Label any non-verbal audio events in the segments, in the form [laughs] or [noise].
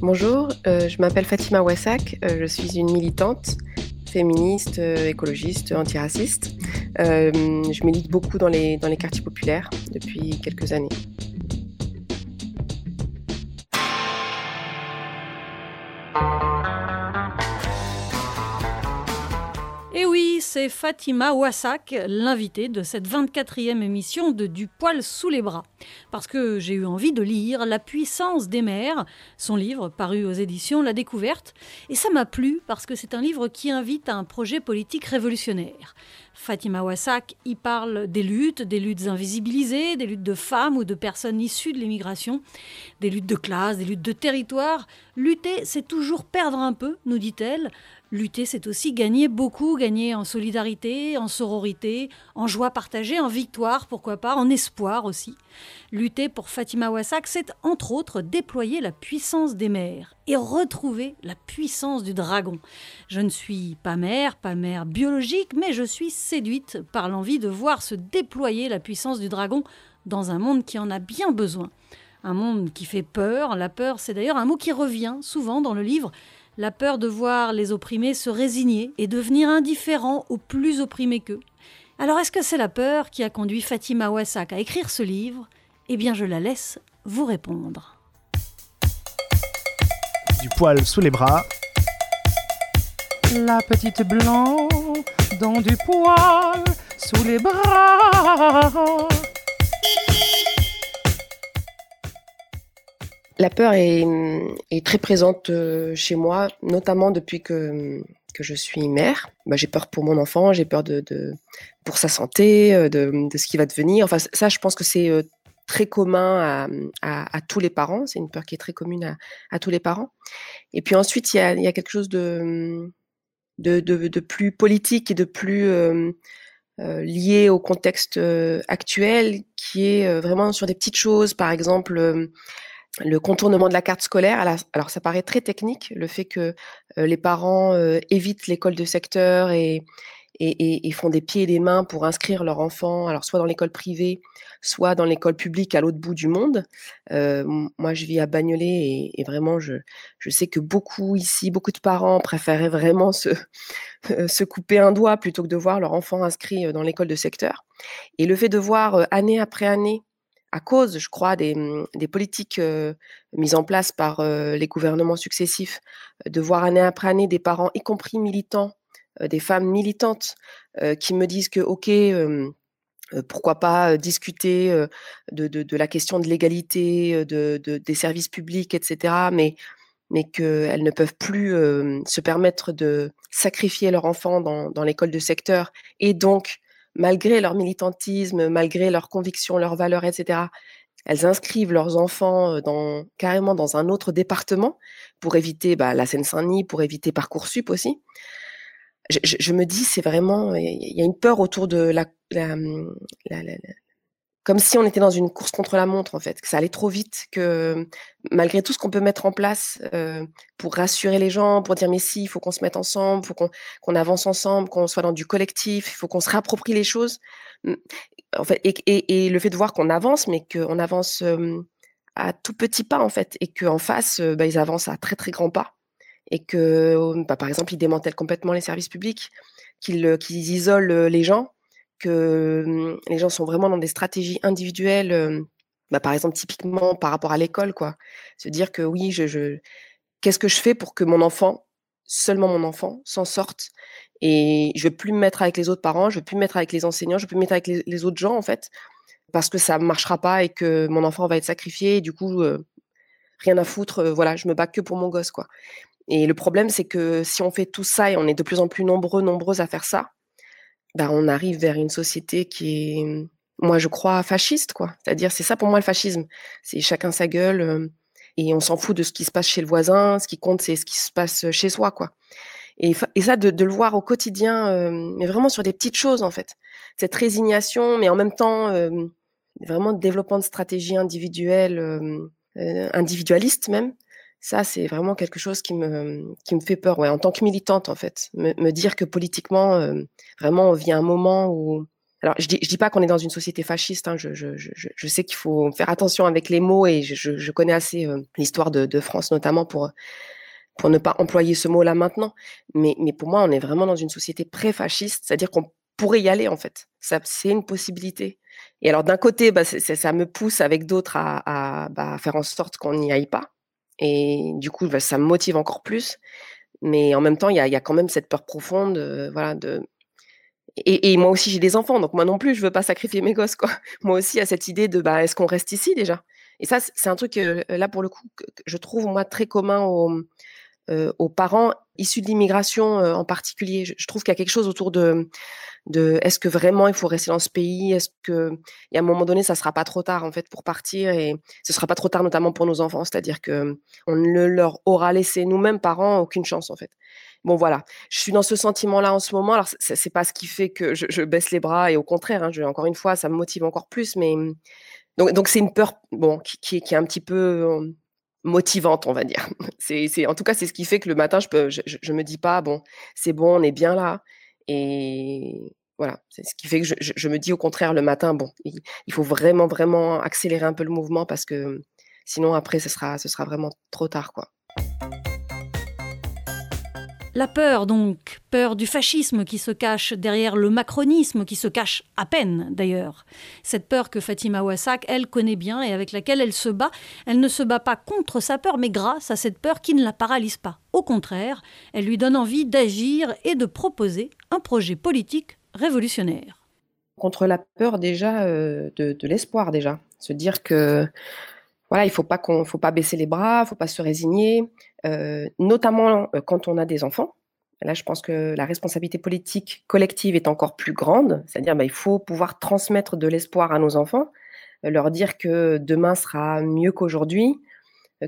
Bonjour, euh, je m'appelle Fatima Wassak, euh, je suis une militante féministe, euh, écologiste, antiraciste. je milite beaucoup dans les, dans les quartiers populaires depuis quelques années. Fatima Wassak, l'invitée de cette 24e émission de Du poil sous les bras. Parce que j'ai eu envie de lire La puissance des mères, son livre paru aux éditions La Découverte. Et ça m'a plu parce que c'est un livre qui invite à un projet politique révolutionnaire. Fatima Wassak y parle des luttes, des luttes invisibilisées, des luttes de femmes ou de personnes issues de l'immigration, des luttes de classe, des luttes de territoire. Lutter, c'est toujours perdre un peu, nous dit-elle. Lutter, c'est aussi gagner beaucoup, gagner en solidarité, en sororité, en joie partagée, en victoire, pourquoi pas, en espoir aussi. Lutter pour Fatima Wassak, c'est entre autres déployer la puissance des mères et retrouver la puissance du dragon. Je ne suis pas mère, pas mère biologique, mais je suis séduite par l'envie de voir se déployer la puissance du dragon dans un monde qui en a bien besoin. Un monde qui fait peur. La peur, c'est d'ailleurs un mot qui revient souvent dans le livre la peur de voir les opprimés se résigner et devenir indifférents aux plus opprimés qu'eux. Alors est-ce que c'est la peur qui a conduit Fatima Wassak à écrire ce livre? Eh bien je la laisse vous répondre. Du poil sous les bras. La petite blanc dans du poil sous les bras. La peur est, très présente euh, chez moi, notamment depuis que, je suis mère. Bah, j'ai peur pour mon enfant, j'ai peur pour sa santé, euh, de, ce qui va devenir. Enfin, ça, je pense que c'est euh, très commun à, tous les parents. C'est une peur qui est très commune à, tous les parents. Et puis ensuite, il y a, quelque chose de, plus politique et de plus lié au contexte actuel, qui est vraiment sur des petites choses. Par exemple, le contournement de la carte scolaire. Alors, ça paraît très technique, le fait que euh, les parents euh, évitent l'école de secteur et, font des pieds et des mains pour inscrire leur enfant, alors soit dans l'école privée, soit dans l'école publique à l'autre bout du monde. Euh, moi, je vis à Bagnolet et, vraiment, je, sais que beaucoup ici, beaucoup de parents préféraient vraiment se [laughs] couper un doigt plutôt que de voir leur enfant inscrit dans l'école de secteur. Et le fait de voir année après année à cause, je crois, des, mmh, politiques mises en place par les gouvernements successifs, de voir année après année des parents, y compris militants, des femmes militantes, qui me disent que, OK, pourquoi pas discuter de, la question de l'égalité, de, des services publics, etc., mais, mais qu'elles ne peuvent plus se permettre de sacrifier leur enfant dans, dans l'école de secteur et donc malgré leur militantisme, malgré leurs convictions, leurs valeurs, etc., elles inscrivent leurs enfants dans, carrément dans un autre département pour éviter bah, la Seine-Saint-Denis, pour éviter Parcoursup aussi. Je, me dis, c'est vraiment, il y a une peur autour de la, la, la, comme si on était dans une course contre la montre en fait, que ça allait trop vite, que malgré tout ce qu'on peut mettre en place euh, pour rassurer les gens, pour dire mais si, il faut qu'on se mette ensemble, il faut qu'on avance ensemble, qu'on soit dans du collectif, il faut qu'on se réapproprie les choses. Mmh, en fait, et, le fait de voir qu'on avance, mais qu'on avance à tout petit pas en fait, et qu'en face, bah, ils avancent à très très grands pas, et que bah, par exemple ils démantèlent complètement les services publics, qu'ils isolent les gens que mmh, les gens sont vraiment dans des stratégies individuelles, bah, par exemple typiquement par rapport à l'école, quoi. Se dire que oui, qu'est-ce que je fais pour que mon enfant, seulement mon enfant, s'en sorte et je ne veux plus me mettre avec les autres parents, je ne veux plus me mettre avec les enseignants, je ne veux plus me mettre avec les, autres gens en fait, parce que ça ne marchera pas et que mon enfant va être sacrifié et du coup rien à foutre, voilà, je me bats que pour mon gosse quoi. Et le problème c'est que si on fait tout ça et on est de plus en plus nombreux, nombreuses à faire ça, bah, on arrive vers une société qui est, moi, je crois, fasciste, quoi. C'est-à-dire, c'est ça pour moi le fascisme. C'est chacun sa gueule et on s'en fout de ce qui se passe chez le voisin. Ce qui compte, c'est ce qui se passe chez soi, quoi. Et, ça, de, le voir au quotidien, mais vraiment sur des petites choses, en fait. Cette résignation, mais en même temps, vraiment développement de stratégies individuelles, individualistes même, ça, c'est vraiment quelque chose qui me, qui me fait peur, ouais, en tant que militante, en fait. Me, dire que politiquement, euh, vraiment, on vit un moment où, alors, je dis, je dis pas qu'on est dans une société fasciste. Hein, je, je, je, sais qu'il faut faire attention avec les mots et je, connais assez euh, l'histoire de, de, France notamment pour pour ne pas employer ce mot-là maintenant. Mais, mais pour moi, on est vraiment dans une société pré-fasciste, c'est-à-dire qu'on pourrait y aller en fait. Ça, c'est une possibilité. Et alors d'un côté, bah, ça me pousse avec d'autres à, à bah, faire en sorte qu'on n'y aille pas. Et du coup, bah, ça me motive encore plus. Mais en même temps, il y a, quand même cette peur profonde, euh, voilà, de et, moi aussi, j'ai des enfants, donc moi non plus, je veux pas sacrifier mes gosses, quoi. [laughs] Moi aussi, a cette idée de, bah, est-ce qu'on reste ici déjà? Et ça, c'est un truc, là, pour le coup, que je trouve, moi, très commun aux, aux parents issus de l'immigration en particulier. Je, trouve qu'il y a quelque chose autour de, est-ce que vraiment il faut rester dans ce pays? Est-ce que, y un moment donné, ça sera pas trop tard, en fait, pour partir Et ce sera pas trop tard, notamment pour nos enfants, c'est-à-dire que on ne leur aura laissé, nous-mêmes, parents, aucune chance, en fait. Bon, voilà, je suis dans ce sentiment-là en ce moment. Alors, c'est pas ce qui fait que je, baisse les bras, et au contraire, hein, encore une fois, ça me motive encore plus. Mais donc, c'est une peur, bon, qui, est un petit peu motivante, on va dire. C'est, en tout cas, c'est ce qui fait que le matin, je peux, je, je me dis pas, bon, c'est bon, on est bien là. Et voilà, c'est ce qui fait que je, je, me dis au contraire le matin, bon, il, il, faut vraiment, vraiment accélérer un peu le mouvement parce que sinon après, ce sera, ce sera vraiment trop tard, quoi. La peur, donc, peur du fascisme qui se cache derrière le macronisme, qui se cache à peine d'ailleurs. Cette peur que Fatima Wassak, elle, connaît bien et avec laquelle elle se bat, elle ne se bat pas contre sa peur, mais grâce à cette peur qui ne la paralyse pas. Au contraire, elle lui donne envie d'agir et de proposer un projet politique révolutionnaire. Contre la peur déjà, euh, de, l'espoir déjà. Se dire que voilà, il faut pas faut pas baisser les bras, faut pas se résigner, notamment euh, quand on a des enfants. Là, je pense que la responsabilité politique collective est encore plus grande, c'est-à-dire bah, il faut pouvoir transmettre de l'espoir à nos enfants, euh, leur dire que demain sera mieux qu'aujourd'hui,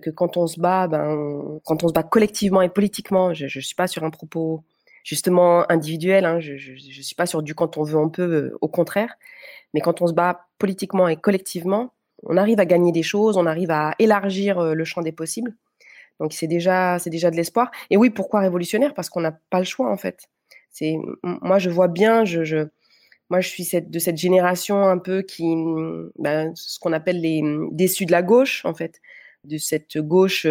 que quand on se bat, ben, quand on se bat collectivement et politiquement, je ne suis pas sur un propos justement individuel, hein, je ne suis pas sur du quand on veut on peut, au contraire, mais quand on se bat politiquement et collectivement, on arrive à gagner des choses, on arrive à élargir le champ des possibles. Donc c'est déjà, c'est déjà de l'espoir. Et oui, pourquoi révolutionnaire? Parce qu'on n'a pas le choix en fait. C'est, moi je vois bien, je, je moi je suis de cette génération un peu qui, ben, ce qu'on appelle les déçus de la gauche en fait, de cette gauche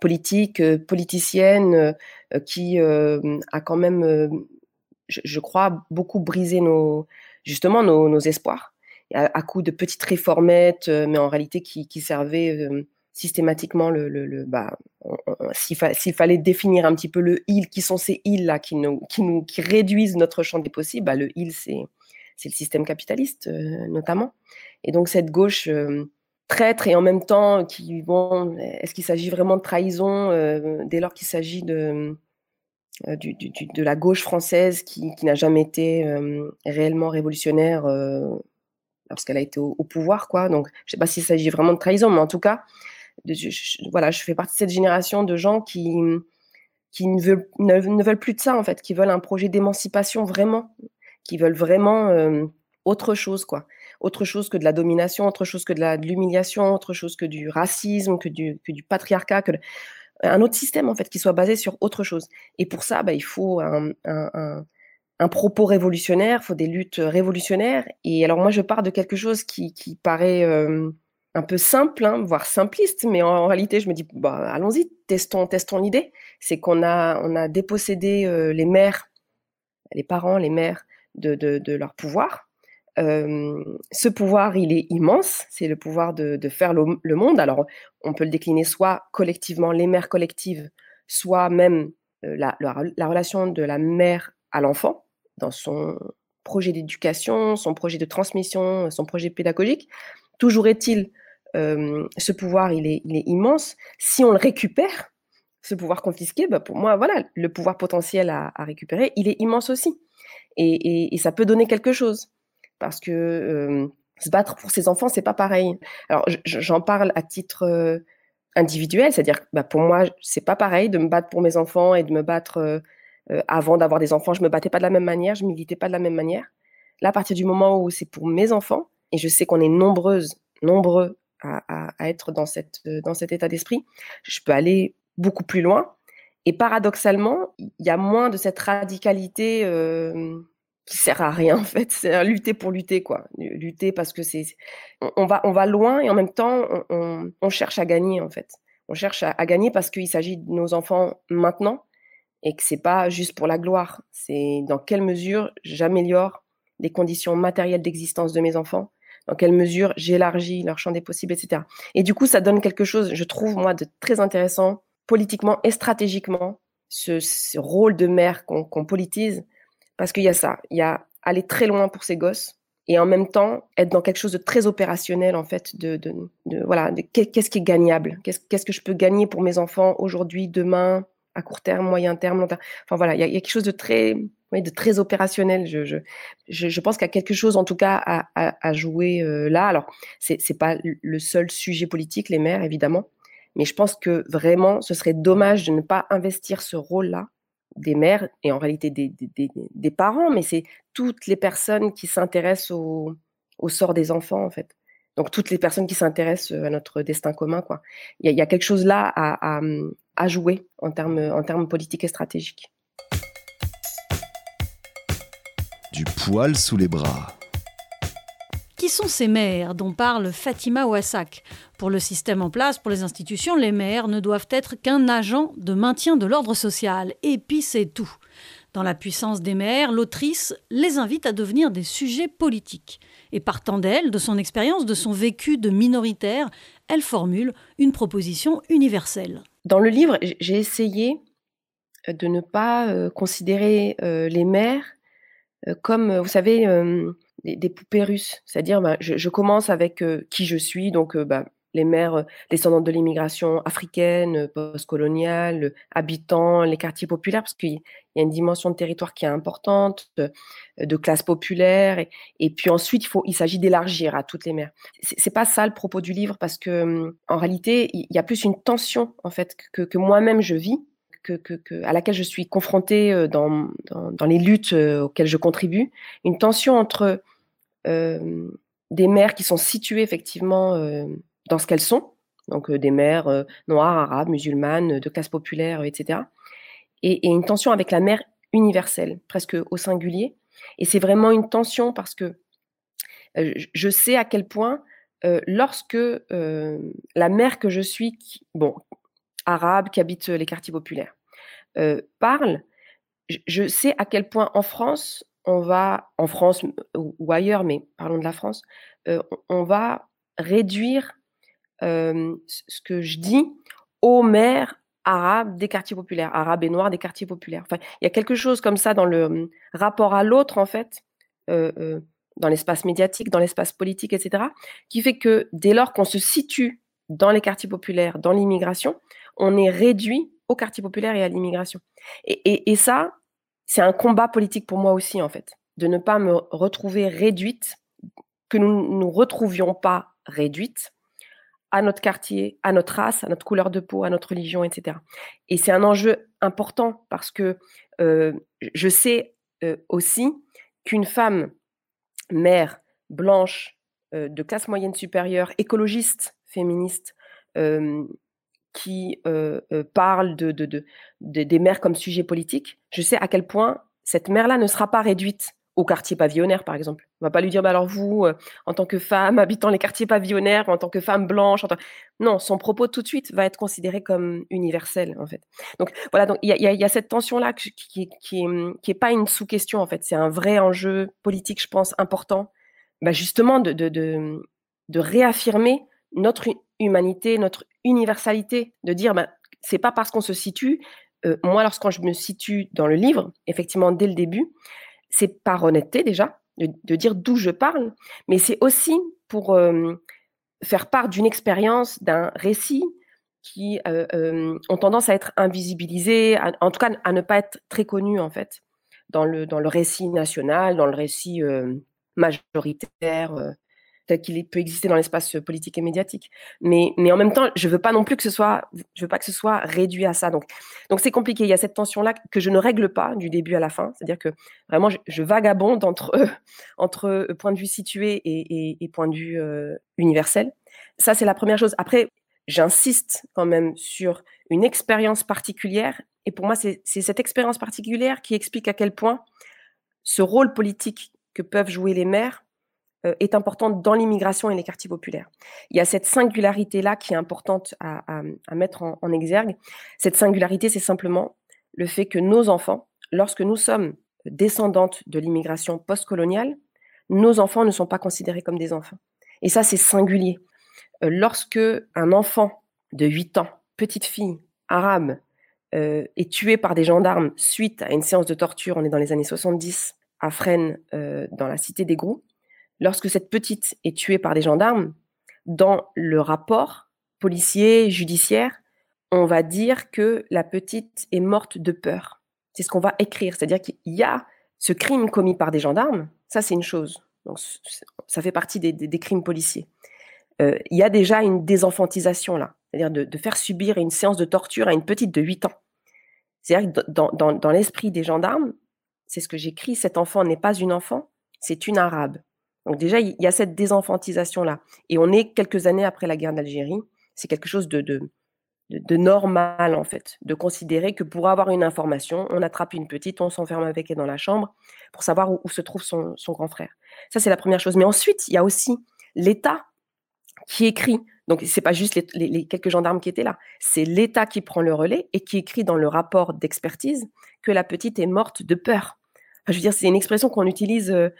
politique, politicienne, qui a quand même, je, crois, beaucoup brisé nos, justement nos, nos espoirs à, coup de petites réformettes, euh, mais en réalité qui, servaient euh, systématiquement le, le, bah, s'il fallait définir un petit peu le il, qui sont ces îles là qui nous, qui nous qui réduisent notre champ des possibles, bah, le il c'est c'est le système capitaliste euh, notamment. Et donc cette gauche traître et en même temps qui bon, est-ce qu'il s'agit vraiment de trahison dès lors qu'il s'agit de du, du, de la gauche française qui, qui n'a jamais été réellement révolutionnaire lorsqu'elle a été au, pouvoir, quoi. Donc, je sais pas s'il s'agit vraiment de trahison, mais en tout cas, je, voilà, je fais partie de cette génération de gens qui qui ne veulent, ne, veulent plus de ça en fait, qui veulent un projet d'émancipation vraiment, qui veulent vraiment euh, autre chose quoi, autre chose que de la domination, autre chose que de l'humiliation, autre chose que du racisme, que du, que du patriarcat, un autre système en fait qui soit basé sur autre chose. Et pour ça, bah, il faut un, un propos révolutionnaire, il faut des luttes révolutionnaires. Et alors moi, je pars de quelque chose qui, paraît euh, un peu simple, hein, voire simpliste, mais en, réalité, je me dis, bah, allons-y, testons, testons l'idée. C'est qu'on a, on a dépossédé euh, les mères, les parents, les mères de, leur pouvoir. Euh, ce pouvoir, il est immense, c'est le pouvoir de, faire le, monde. Alors, on peut le décliner soit collectivement, les mères collectives, soit même la, la relation de la mère à l'enfant dans son projet d'éducation, son projet de transmission, son projet pédagogique. Toujours est-il, euh, ce pouvoir, il est, immense. Si on le récupère, ce pouvoir confisqué, bah pour moi, voilà, le pouvoir potentiel à, récupérer, il est immense aussi. Et, ça peut donner quelque chose. Parce que euh, se battre pour ses enfants, c'est pas pareil. Alors, j'en parle à titre euh, individuel, c'est-à-dire, bah, pour moi, c'est pas pareil de me battre pour mes enfants et de me battre avant d'avoir des enfants, je me battais pas de la même manière, je militais pas de la même manière. Là, à partir du moment où c'est pour mes enfants, et je sais qu'on est nombreuses, nombreux à, être dans, cette, euh, dans cet état d'esprit, je peux aller beaucoup plus loin. Et paradoxalement, il y a moins de cette radicalité, euh, qui sert à rien [laughs] en fait. C'est lutter pour lutter quoi. Lutter parce que c'est on, va on va loin et en même temps on, cherche à gagner en fait. On cherche à, gagner parce qu'il s'agit de nos enfants maintenant et que c'est pas juste pour la gloire. C'est dans quelle mesure j'améliore les conditions matérielles d'existence de mes enfants, dans quelle mesure j'élargis leur champ des possibles, etc. Et du coup, ça donne quelque chose, je trouve moi, de très intéressant politiquement et stratégiquement, ce, rôle de mère qu'on politise parce qu'il y a ça, il y a aller très loin pour ses gosses et en même temps être dans quelque chose de très opérationnel en fait de, voilà qu'est-ce qui est gagnable? Qu'est-ce que je peux gagner pour mes enfants aujourd'hui demain à court terme moyen terme long terme? Enfin voilà il y, a, quelque chose de très de très opérationnel je, pense qu'il y a quelque chose en tout cas à, jouer euh, là alors c'est c'est pas le seul sujet politique les mères évidemment mais je pense que vraiment ce serait dommage de ne pas investir ce rôle là des mères et en réalité des, parents, mais c'est toutes les personnes qui s'intéressent au, sort des enfants, en fait. Donc, toutes les personnes qui s'intéressent à notre destin commun. Il y, a quelque chose là à, jouer en termes politiques et stratégiques. Du poil sous les bras. Qui sont ces mères dont parle Fatima Ouassak? Pour le système en place, pour les institutions, les mères ne doivent être qu'un agent de maintien de l'ordre social. Et puis c'est tout. Dans la puissance des mères, l'autrice les invite à devenir des sujets politiques. Et partant d'elle, de son expérience, de son vécu de minoritaire, elle formule une proposition universelle. Dans le livre, j'ai essayé de ne pas euh, considérer euh, les mères euh, comme, vous savez, des, poupées russes. C'est-à-dire, bah, je, commence avec qui je suis, donc bah, les mères descendantes de l'immigration africaine, postcoloniale, habitants, les quartiers populaires, parce qu'il y a une dimension de territoire qui est importante, de, classe populaire, et, puis ensuite il faut, il s'agit d'élargir à toutes les mères. C'est pas ça le propos du livre, parce que en réalité il y a plus une tension en fait que moi-même je vis. À laquelle je suis confrontée dans, dans, les luttes auxquelles je contribue, une tension entre euh, des mères qui sont situées effectivement euh, dans ce qu'elles sont, donc euh, des mères noires, arabes, musulmanes, de classe populaire, etc. Et, une tension avec la mère universelle, presque au singulier. Et c'est vraiment une tension parce que je sais à quel point, lorsque la mère que je suis, bon, arabe, qui habite les quartiers populaires, parle, je sais à quel point en France, on va, en France ou, ailleurs, mais parlons de la France, euh, on va réduire ce que je dis aux mères arabes des quartiers populaires, arabes et noirs des quartiers populaires. Enfin, il y a quelque chose comme ça dans le rapport à l'autre, en fait, euh, euh, dans l'espace médiatique, dans l'espace politique, etc., qui fait que dès lors qu'on se situe dans les quartiers populaires, dans l'immigration, on est réduit aux quartiers populaires et à l'immigration. et, ça, c'est un combat politique pour moi aussi, en fait, de ne pas me retrouver réduite, que nous ne nous retrouvions pas réduites à notre quartier, à notre race, à notre couleur de peau, à notre religion, etc. Et c'est un enjeu important parce que euh, je sais euh, aussi qu'une femme, mère, blanche, euh, de classe moyenne supérieure, écologiste, féministe, qui euh, euh, parle de, de, des mères comme sujet politique, je sais à quel point cette mère-là ne sera pas réduite au quartier pavillonnaire, par exemple. On va pas lui dire, bah alors vous, euh, en tant que femme habitant les quartiers pavillonnaires, en tant que femme blanche, non, son propos tout de suite va être considéré comme universel, en fait. Donc voilà, donc il y, a, cette tension-là qui, qui, qui, est, pas une sous-question, en fait. C'est un vrai enjeu politique, je pense, important, bah justement de, de, de réaffirmer notre humanité, notre universalité, de dire, ben, c'est pas parce qu'on se situe. Euh, moi, lorsque je me situe dans le livre, effectivement, dès le début, c'est par honnêteté déjà, de, dire d'où je parle, mais c'est aussi pour euh, faire part d'une expérience, d'un récit qui euh, ont tendance à être invisibilisés, en tout cas à ne pas être très connus en fait dans le, dans le récit national, dans le récit majoritaire qu'il peut exister dans l'espace politique et médiatique. Mais, mais en même temps, je veux pas non plus que ce soit, je veux pas que ce soit réduit à ça. Donc, donc c'est compliqué. Il y a cette tension-là que je ne règle pas du début à la fin. C'est-à-dire que vraiment, je, vagabonde entre, [laughs] entre point de vue situé et, et, point de vue euh, universel. Ça, c'est la première chose. Après, j'insiste quand même sur une expérience particulière. Et pour moi, c'est cette expérience particulière qui explique à quel point ce rôle politique que peuvent jouer les maires est important dans l'immigration et les quartiers populaires. Il y a cette singularité-là qui est importante à, mettre en, exergue. Cette singularité, c'est simplement le fait que nos enfants, lorsque nous sommes descendantes de l'immigration postcoloniale, nos enfants ne sont pas considérés comme des enfants. Et ça, c'est singulier. Euh, lorsque un enfant de 8 ans, petite fille, arabe, euh, est tué par des gendarmes suite à une séance de torture, on est dans les années 70, à Fresnes, dans la cité des Grous, lorsque cette petite est tuée par des gendarmes, dans le rapport policier, judiciaire, on va dire que la petite est morte de peur. C'est ce qu'on va écrire. C'est-à-dire qu'il y a ce crime commis par des gendarmes, ça c'est une chose. Donc, ça fait partie des, crimes policiers. Euh, il y a déjà une désenfantisation là, c'est-à-dire de, faire subir une séance de torture à une petite de 8 ans. C'est-à-dire que dans, dans l'esprit des gendarmes, c'est ce que j'écris, cet enfant n'est pas une enfant, c'est une arabe. Donc déjà, il y a cette désenfantisation-là. Et on est quelques années après la guerre d'Algérie. C'est quelque chose de, de, normal, en fait, de considérer que pour avoir une information, on attrape une petite, on s'enferme avec elle dans la chambre pour savoir où, se trouve son, grand frère. Ça, c'est la première chose. Mais ensuite, il y a aussi l'État qui écrit. Donc, ce n'est pas juste les, quelques gendarmes qui étaient là. C'est l'État qui prend le relais et qui écrit dans le rapport d'expertise que la petite est morte de peur. je veux dire, c'est une expression qu'on utilise euh,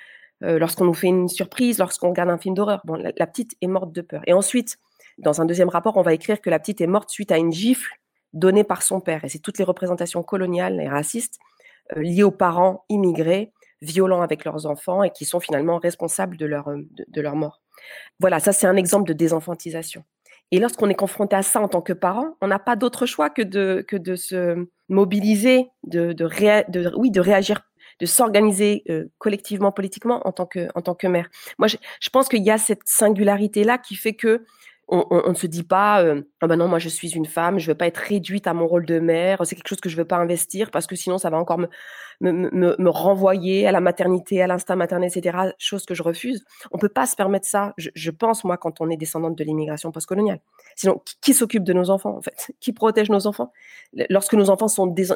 euh, lorsqu'on nous fait une surprise, lorsqu'on regarde un film d'horreur. Bon, la, petite est morte de peur. Et ensuite, dans un deuxième rapport, on va écrire que la petite est morte suite à une gifle donnée par son père. Et c'est toutes les représentations coloniales et racistes euh, liées aux parents immigrés, violents avec leurs enfants et qui sont finalement responsables de leur, euh, de, leur mort. Voilà, ça c'est un exemple de désenfantisation. Et lorsqu'on est confronté à ça en tant que parent, on n'a pas d'autre choix que de, que de se mobiliser, de, de, oui, de réagir de s'organiser euh, collectivement politiquement en tant que en tant que maire. Moi, je, je pense qu'il y a cette singularité là qui fait que on, ne se dit pas euh, ah ben non moi je suis une femme je veux pas être réduite à mon rôle de mère c'est quelque chose que je veux pas investir parce que sinon ça va encore me renvoyer à la maternité à l'instinct maternel etc chose que je refuse. On peut pas se permettre ça je, pense moi quand on est descendante de l'immigration postcoloniale. Sinon qui, s'occupe de nos enfants en fait? Qui protège nos enfants? Lorsque nos enfants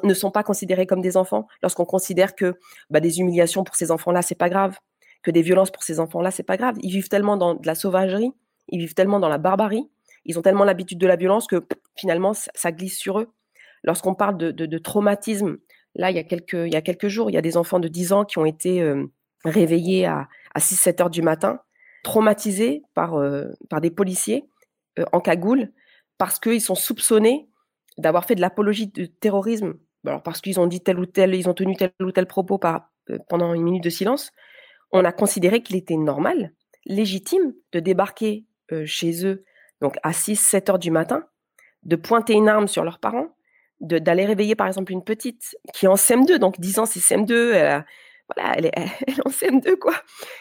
ne sont pas considérés comme des enfants lorsqu'on considère que bah, des humiliations pour ces enfants là c'est pas grave que des violences pour ces enfants là c'est pas grave. Ils vivent tellement dans de la sauvagerie ils vivent tellement dans la barbarie, ils ont tellement l'habitude de la violence que finalement, ça, glisse sur eux. Lorsqu'on parle de, traumatisme, là, il y, a quelques, il y a quelques jours, il y a des enfants de 10 ans qui ont été euh, réveillés à, 6-7 heures du matin, traumatisés par, euh, par des policiers euh, en cagoule, parce qu'ils sont soupçonnés d'avoir fait de l'apologie de terrorisme, alors parce qu'ils ont dit tel ou tel, ils ont tenu tel ou tel propos pendant une minute de silence. On a considéré qu'il était normal, légitime, de débarquer euh, chez eux, donc à 6-7 heures du matin, de pointer une arme sur leurs parents, d'aller réveiller par exemple une petite qui est en CM2, donc 10 ans c'est CM2, elle, voilà, elle est, [laughs] en CM2 quoi,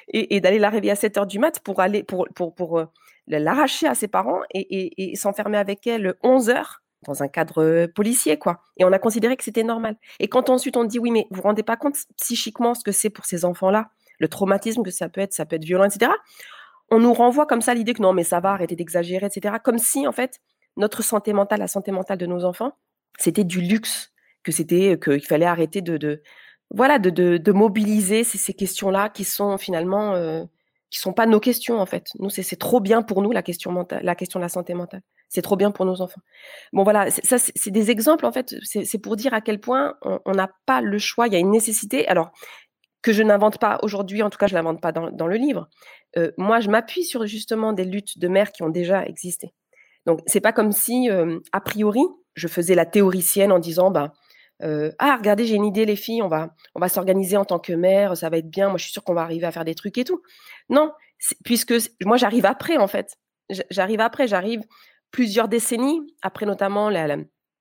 et, d'aller la réveiller à 7 heures du mat pour aller pour, pour, pour euh, l'arracher à ses parents et, et s'enfermer avec elle 11 heures dans un cadre euh, policier, quoi. Et on a considéré que c'était normal. Et quand ensuite on dit, oui, mais vous vous rendez pas compte psychiquement ce que c'est pour ces enfants-là, le traumatisme que ça peut être, ça peut être violent, etc on nous renvoie comme ça l'idée que non, mais ça va, arrêter d'exagérer, etc. Comme si, en fait, notre santé mentale, la santé mentale de nos enfants, c'était du luxe, que c'était, qu'il fallait arrêter de, voilà, de, de, mobiliser ces, questions-là qui sont finalement, euh, qui sont pas nos questions, en fait. Nous, c'est trop bien pour nous, la question mentale, la question de la santé mentale. C'est trop bien pour nos enfants. Bon, voilà, ça, c'est des exemples, en fait. C'est pour dire à quel point on n'a pas le choix, il y a une nécessité. Alors, que je n'invente pas aujourd'hui, en tout cas je ne l'invente pas dans, le livre. Euh, moi, je m'appuie sur justement des luttes de mères qui ont déjà existé. Donc, c'est pas comme si, euh, a priori, je faisais la théoricienne en disant, bah, euh, ah, regardez, j'ai une idée, les filles, on va, on va s'organiser en tant que mère, ça va être bien, moi je suis sûre qu'on va arriver à faire des trucs et tout. Non, puisque moi j'arrive après, en fait. J'arrive après, j'arrive plusieurs décennies, après notamment la, la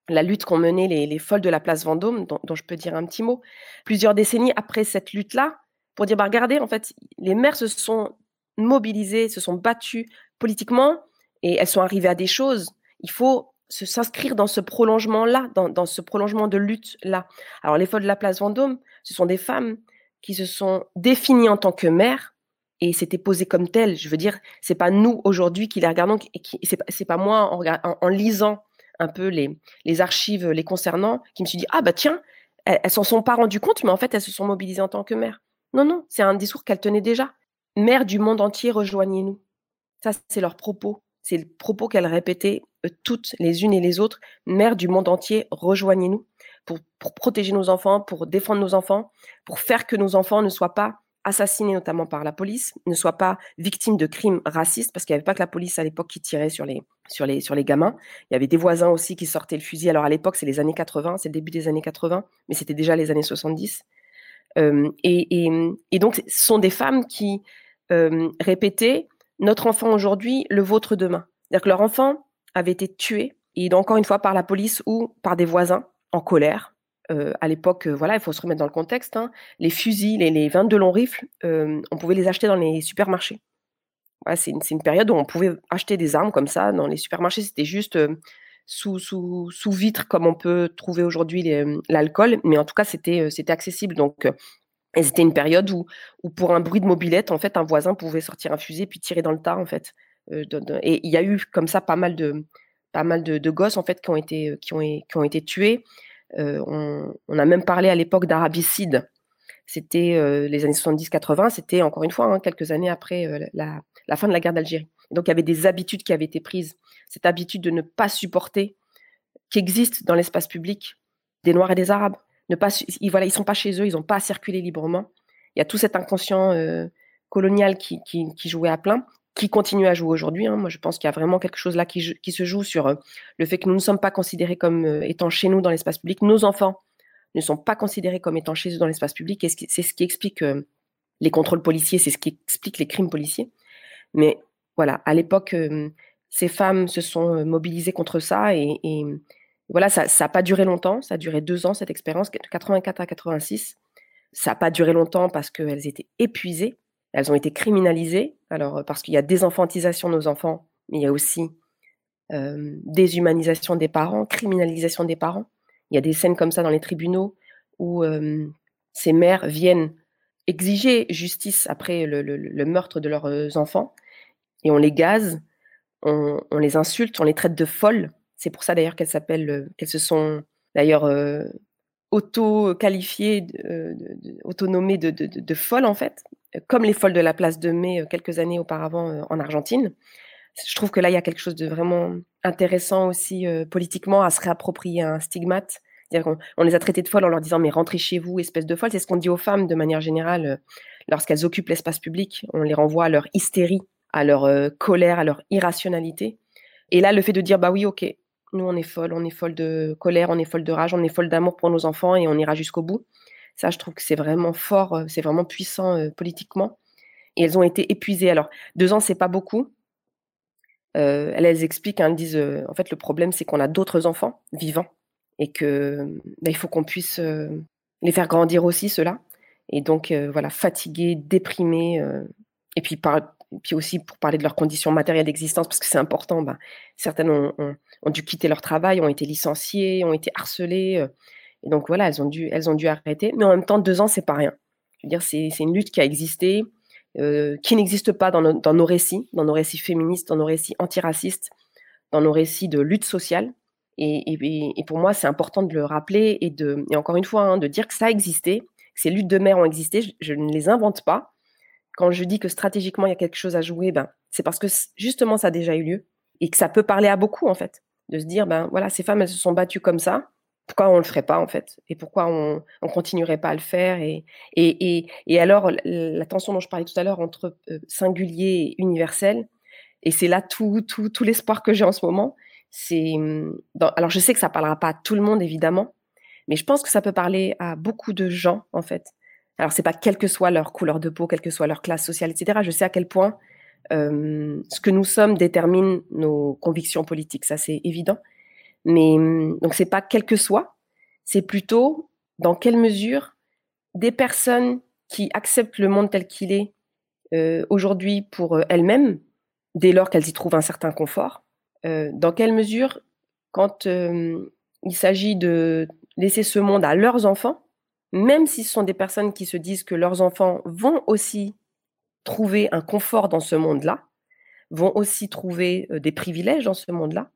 lutte qu'ont menée les, folles de la place Vendôme, dont, je peux dire un petit mot, plusieurs décennies après cette lutte-là, pour dire, bah, regardez, en fait, les mères se sont mobilisées, se sont battues politiquement, et elles sont arrivées à des choses. Il faut s'inscrire dans ce prolongement-là, dans, ce prolongement de lutte-là. Alors, les folles de la place Vendôme, ce sont des femmes qui se sont définies en tant que mères, et s'étaient posées comme telles. Je veux dire, c'est pas nous aujourd'hui qui les regardons, et qui, c'est pas moi en lisant un peu les, archives les concernant, qui me suis dit, ah bah tiens, elles, ne s'en sont pas rendues compte, mais en fait, elles se sont mobilisées en tant que mères. Non, non, c'est un discours qu'elle tenait déjà. Mère du monde entier, rejoignez-nous. Ça, c'est leur propos. C'est le propos qu'elle répétait euh, toutes les unes et les autres. Mère du monde entier, rejoignez-nous pour, protéger nos enfants, pour défendre nos enfants, pour faire que nos enfants ne soient pas assassinés notamment par la police, ne soient pas victimes de crimes racistes, parce qu'il n'y avait pas que la police à l'époque qui tirait sur les, sur, les, sur les gamins. Il y avait des voisins aussi qui sortaient le fusil. Alors à l'époque, c'est les années 80, c'est le début des années 80, mais c'était déjà les années 70. Euh, et, et, donc, ce sont des femmes qui répétaient notre enfant aujourd'hui, le vôtre demain. C'est-à-dire que leur enfant avait été tué, et encore une fois par la police ou par des voisins en colère. Euh, à l'époque, euh, voilà, il faut se remettre dans le contexte. Hein, les fusils, les, les 22 longs rifles, euh, on pouvait les acheter dans les supermarchés. C'est une, période où on pouvait acheter des armes comme ça dans les supermarchés. C'était juste sous, vitre, comme on peut trouver aujourd'hui l'alcool, mais en tout cas, c'était accessible. Donc, et c'était une période où, pour un bruit de mobilette, en fait, un voisin pouvait sortir un fusil puis tirer dans le tas, en fait. Et il y a eu comme ça pas mal de, gosses, en fait, qui ont été tués. Euh, on, a même parlé à l'époque d'arabicide. C'était euh, les années 70-80, c'était encore une fois hein, quelques années après euh, la, fin de la guerre d'Algérie. Donc il y avait des habitudes qui avaient été prises. Cette habitude de ne pas supporter, qui existe dans l'espace public, des Noirs et des Arabes ne pas, ils, voilà, ils sont pas chez eux, ils n'ont pas à circuler librement. Il y a tout cet inconscient colonial qui, jouait à plein, qui continue à jouer aujourd'hui. Hein. Moi, je pense qu'il y a vraiment quelque chose là qui, se joue sur euh, le fait que nous ne sommes pas considérés comme euh, étant chez nous dans l'espace public. Nos enfants ne sont pas considérés comme étant chez eux dans l'espace public. C'est ce qui explique euh, les contrôles policiers, c'est ce qui explique les crimes policiers. Mais voilà, à l'époque, ces femmes se sont mobilisées contre ça et, et voilà, ça n'a pas duré longtemps, ça a duré deux ans cette expérience, de 84 à 86. Ça n'a pas duré longtemps parce qu'elles étaient épuisées, elles ont été criminalisées, alors parce qu'il y a désenfantisation de nos enfants, mais il y a aussi euh, déshumanisation des parents, criminalisation des parents. Il y a des scènes comme ça dans les tribunaux où euh, ces mères viennent exiger justice après le, meurtre de leurs enfants et on les gaze, on, les insulte, on les traite de folles. C'est pour ça d'ailleurs qu'elles s'appellent, euh, qu'elles se sont d'ailleurs euh, auto-qualifiées, euh, autonomées de, de, folles en fait, comme les folles de la place de mai euh, quelques années auparavant euh, en Argentine. Je trouve que là, il y a quelque chose de vraiment intéressant aussi euh, politiquement à se réapproprier un stigmate. On les a traitées de folles en leur disant mais rentrez chez vous, espèce de folle. C'est ce qu'on dit aux femmes de manière générale lorsqu'elles occupent l'espace public. On les renvoie à leur hystérie, à leur colère, à leur irrationalité. Et là, le fait de dire bah oui, ok, nous, on est folle, on est folle de colère, on est folle de rage, on est folle d'amour pour nos enfants et on ira jusqu'au bout. Ça, je trouve que c'est vraiment fort, c'est vraiment puissant politiquement. Et elles ont été épuisées. Alors, deux ans, c'est pas beaucoup. Elles, expliquent, hein, elles disent, en fait, le problème, c'est qu'on a d'autres enfants vivants et que bah, il faut qu'on puisse les faire grandir aussi, ceux-là. Et donc, voilà, fatiguées, déprimées. et puis, puis aussi pour parler de leurs conditions matérielles d'existence, parce que c'est important, bah, certaines ont, dû quitter leur travail, ont été licenciées, ont été harcelées. Et donc voilà, elles ont dû, elles ont dû arrêter. Mais en même temps, deux ans, c'est pas rien. Je veux dire, c'est une lutte qui a existé, euh, qui n'existe pas dans, no, dans nos récits, dans nos récits féministes, dans nos récits antiracistes, dans nos récits de lutte sociale. Et, pour moi, c'est important de le rappeler et, de, et encore une fois, hein, de dire que ça a existé, que ces luttes de mères ont existé. Je, je ne les invente pas quand je dis que stratégiquement il y a quelque chose à jouer, ben, c'est parce que justement ça a déjà eu lieu et que ça peut parler à beaucoup en fait, de se dire ben voilà ces femmes elles se sont battues comme ça, pourquoi on le ferait pas en fait et pourquoi on, on continuerait pas à le faire et et, et, alors la tension dont je parlais tout à l'heure entre euh, singulier et universel et c'est là tout tout, tout l'espoir que j'ai en ce moment c'est alors je sais que ça parlera pas à tout le monde évidemment mais je pense que ça peut parler à beaucoup de gens en fait alors, c'est pas quelle que soit leur couleur de peau, quelle que soit leur classe sociale, etc. Je sais à quel point euh, ce que nous sommes détermine nos convictions politiques, ça c'est évident. Mais donc c'est pas quel que soit, c'est plutôt dans quelle mesure des personnes qui acceptent le monde tel qu'il est euh, aujourd'hui pour euh, elles-mêmes, dès lors qu'elles y trouvent un certain confort, euh, dans quelle mesure, quand il s'agit de laisser ce monde à leurs enfants, même si ce sont des personnes qui se disent que leurs enfants vont aussi trouver un confort dans ce monde-là, vont aussi trouver des privilèges dans ce monde-là,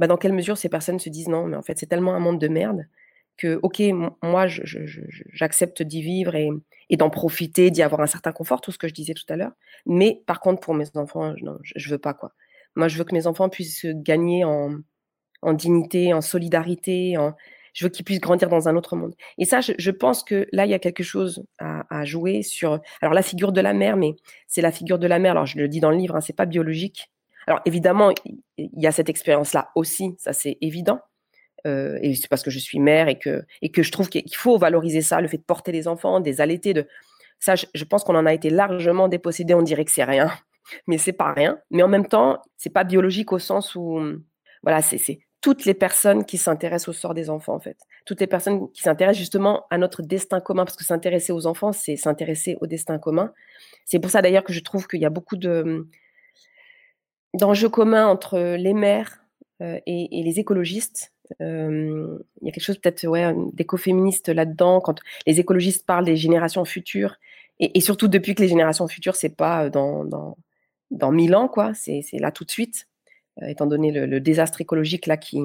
bah dans quelle mesure ces personnes se disent non, mais en fait c'est tellement un monde de merde que, ok, moi, j'accepte d'y vivre et, d'en profiter, d'y avoir un certain confort, tout ce que je disais tout à l'heure. Mais par contre, pour mes enfants, non, je, ne veux pas quoi. Moi, je veux que mes enfants puissent gagner en, dignité, en solidarité, je veux qu'ils puissent grandir dans un autre monde. Et ça, je, pense que là, il y a quelque chose à, jouer sur. Alors, la figure de la mère, mais c'est la figure de la mère. Alors, je le dis dans le livre, hein, c'est pas biologique. Alors, évidemment, il y a cette expérience-là aussi, ça c'est évident. Euh, et c'est parce que je suis mère et que, et que je trouve qu'il faut valoriser ça, le fait de porter les enfants, des allaités. De... Ça, je, pense qu'on en a été largement dépossédé. On dirait que c'est rien, [laughs] mais c'est pas rien. Mais en même temps, c'est pas biologique au sens où, voilà, c'est toutes les personnes qui s'intéressent au sort des enfants, en fait. Toutes les personnes qui s'intéressent justement à notre destin commun, parce que s'intéresser aux enfants, c'est s'intéresser au destin commun. C'est pour ça d'ailleurs que je trouve qu'il y a beaucoup de d'enjeux communs entre les mères euh, et, les écologistes il y a quelque chose peut-être ouais, d'écoféministe là-dedans, quand les écologistes parlent des générations futures, et, surtout depuis que les générations futures, c'est pas dans, dans, dans 1000 ans, quoi, c'est là tout de suite, étant donné le, désastre écologique là qui,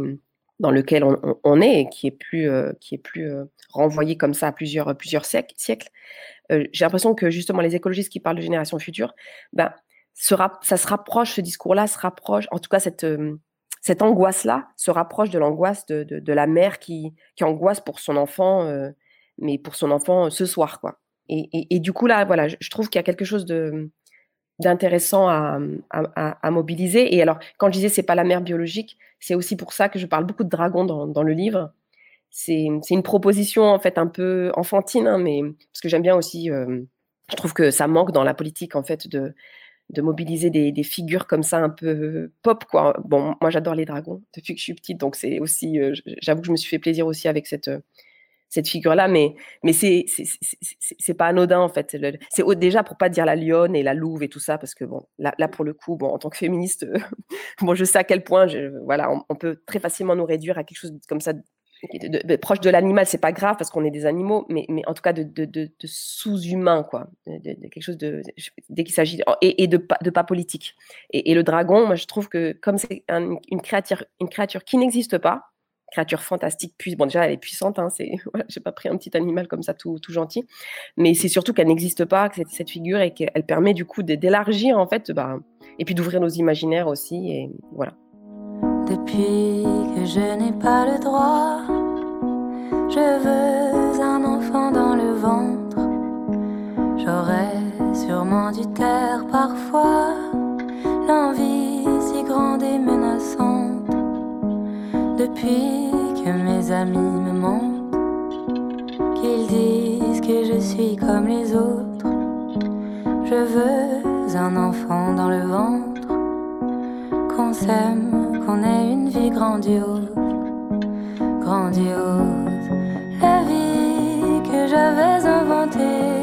dans lequel on, est et qui est plus, qui est plus renvoyé comme ça à plusieurs, plusieurs siècles. J'ai l'impression que justement les écologistes qui parlent de générations futures, ben, ça se rapproche, ce discours-là se rapproche, en tout cas cette, cette angoisse-là se rapproche de l'angoisse de, la mère qui, qui angoisse pour son enfant, euh, mais pour son enfant euh, ce soir, quoi. Et, du coup, là, voilà, je, trouve qu'il y a quelque chose de d'intéressant à, mobiliser. Et alors, quand je disais c'est pas la mère biologique, c'est aussi pour ça que je parle beaucoup de dragons dans, le livre. C'est une proposition en fait un peu enfantine, hein, mais parce que j'aime bien aussi. Euh, je trouve que ça manque dans la politique en fait de de mobiliser des, figures comme ça un peu pop quoi. Bon, moi j'adore les dragons depuis que je suis petite, donc c'est aussi, euh, j'avoue que je me suis fait plaisir aussi avec cette euh, cette figure là, mais mais c'est c'est pas anodin en fait. C'est déjà pour pas dire la lionne et la louve et tout ça, parce que bon là, là pour le coup, bon en tant que féministe, [laughs] bon je sais à quel point voilà on, peut très facilement nous réduire à quelque chose comme ça de, proche de l'animal, c'est pas grave parce qu'on est des animaux, mais, mais en tout cas de, de sous-humain, quoi. De, quelque chose de. Dès qu'il s'agit. Et, et, de, de pas politique. Et, le dragon, moi, je trouve que comme c'est une, créature, une créature qui n'existe pas, créature fantastique, puis bon, déjà, elle est puissante, hein, c'est, [laughs] j'ai pas pris un petit animal comme ça tout, tout gentil, mais c'est surtout qu'elle n'existe pas, que cette, cette figure, et qu'elle permet du coup d'élargir, en fait, bah, et puis d'ouvrir nos imaginaires aussi, et voilà. Depuis que je n'ai pas le droit, je veux un enfant dans le ventre. J'aurais sûrement dû taire parfois l'envie si grande et menaçante. Depuis que mes amis me mentent, qu'ils disent que je suis comme les autres, je veux un enfant dans le ventre qu'on s'aime, qu'on ait une vie grandiose, grandiose. J'avais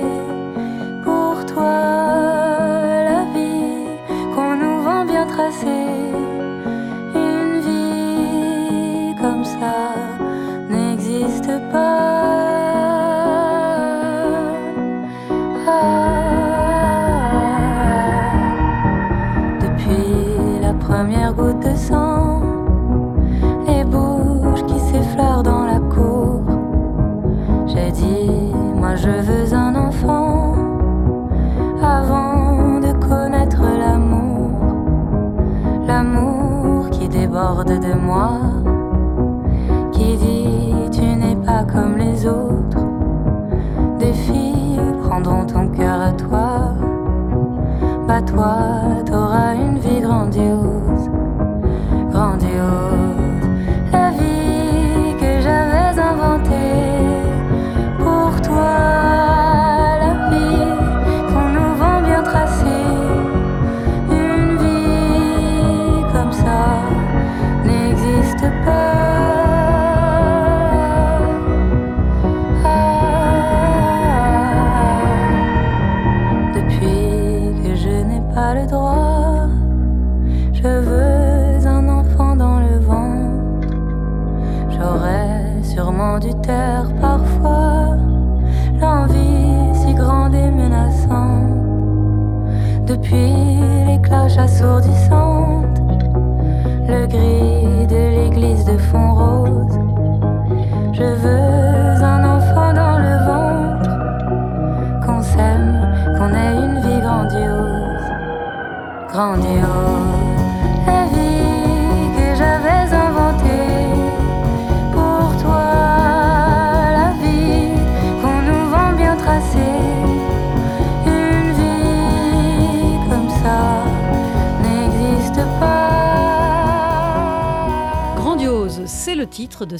qui dit tu n'es pas comme les autres. Des filles prendront ton cœur à toi. Bah toi, t'auras une vie grandiose.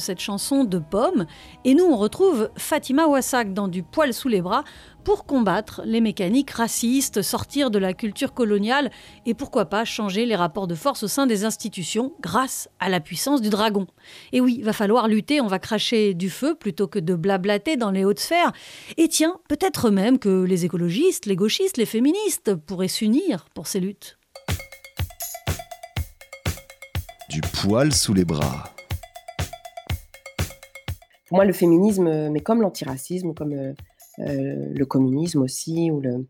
Cette chanson de Pomme. Et nous, on retrouve Fatima Wassak dans Du poil sous les bras pour combattre les mécaniques racistes, sortir de la culture coloniale et pourquoi pas changer les rapports de force au sein des institutions grâce à la puissance du dragon. Et oui, va falloir lutter, on va cracher du feu plutôt que de blablater dans les hautes sphères. Et tiens, peut-être même que les écologistes, les gauchistes, les féministes pourraient s'unir pour ces luttes. Du poil sous les bras. Pour moi, le féminisme, euh, mais comme l'antiracisme, comme euh, euh, le communisme aussi, ou le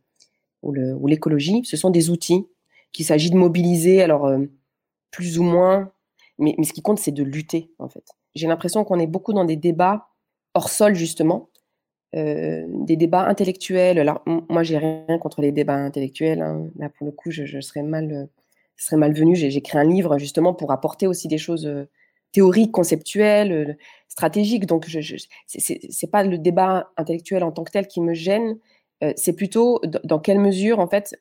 ou l'écologie, ce sont des outils qu'il s'agit de mobiliser, alors plus ou moins, mais, ce qui compte, c'est de lutter, en fait. J'ai l'impression qu'on est beaucoup dans des débats hors sol, justement, des débats intellectuels. Alors, moi, j'ai rien contre les débats intellectuels. hein. Là, pour le coup, je, serais mal, serais malvenue. J'ai écrit un livre, justement, pour apporter aussi des choses théoriques, conceptuelles, euh, stratégiques. Donc, je, je, c'est- pas le débat intellectuel en tant que tel qui me gêne. euh, c'est plutôt dans quelle mesure, en fait,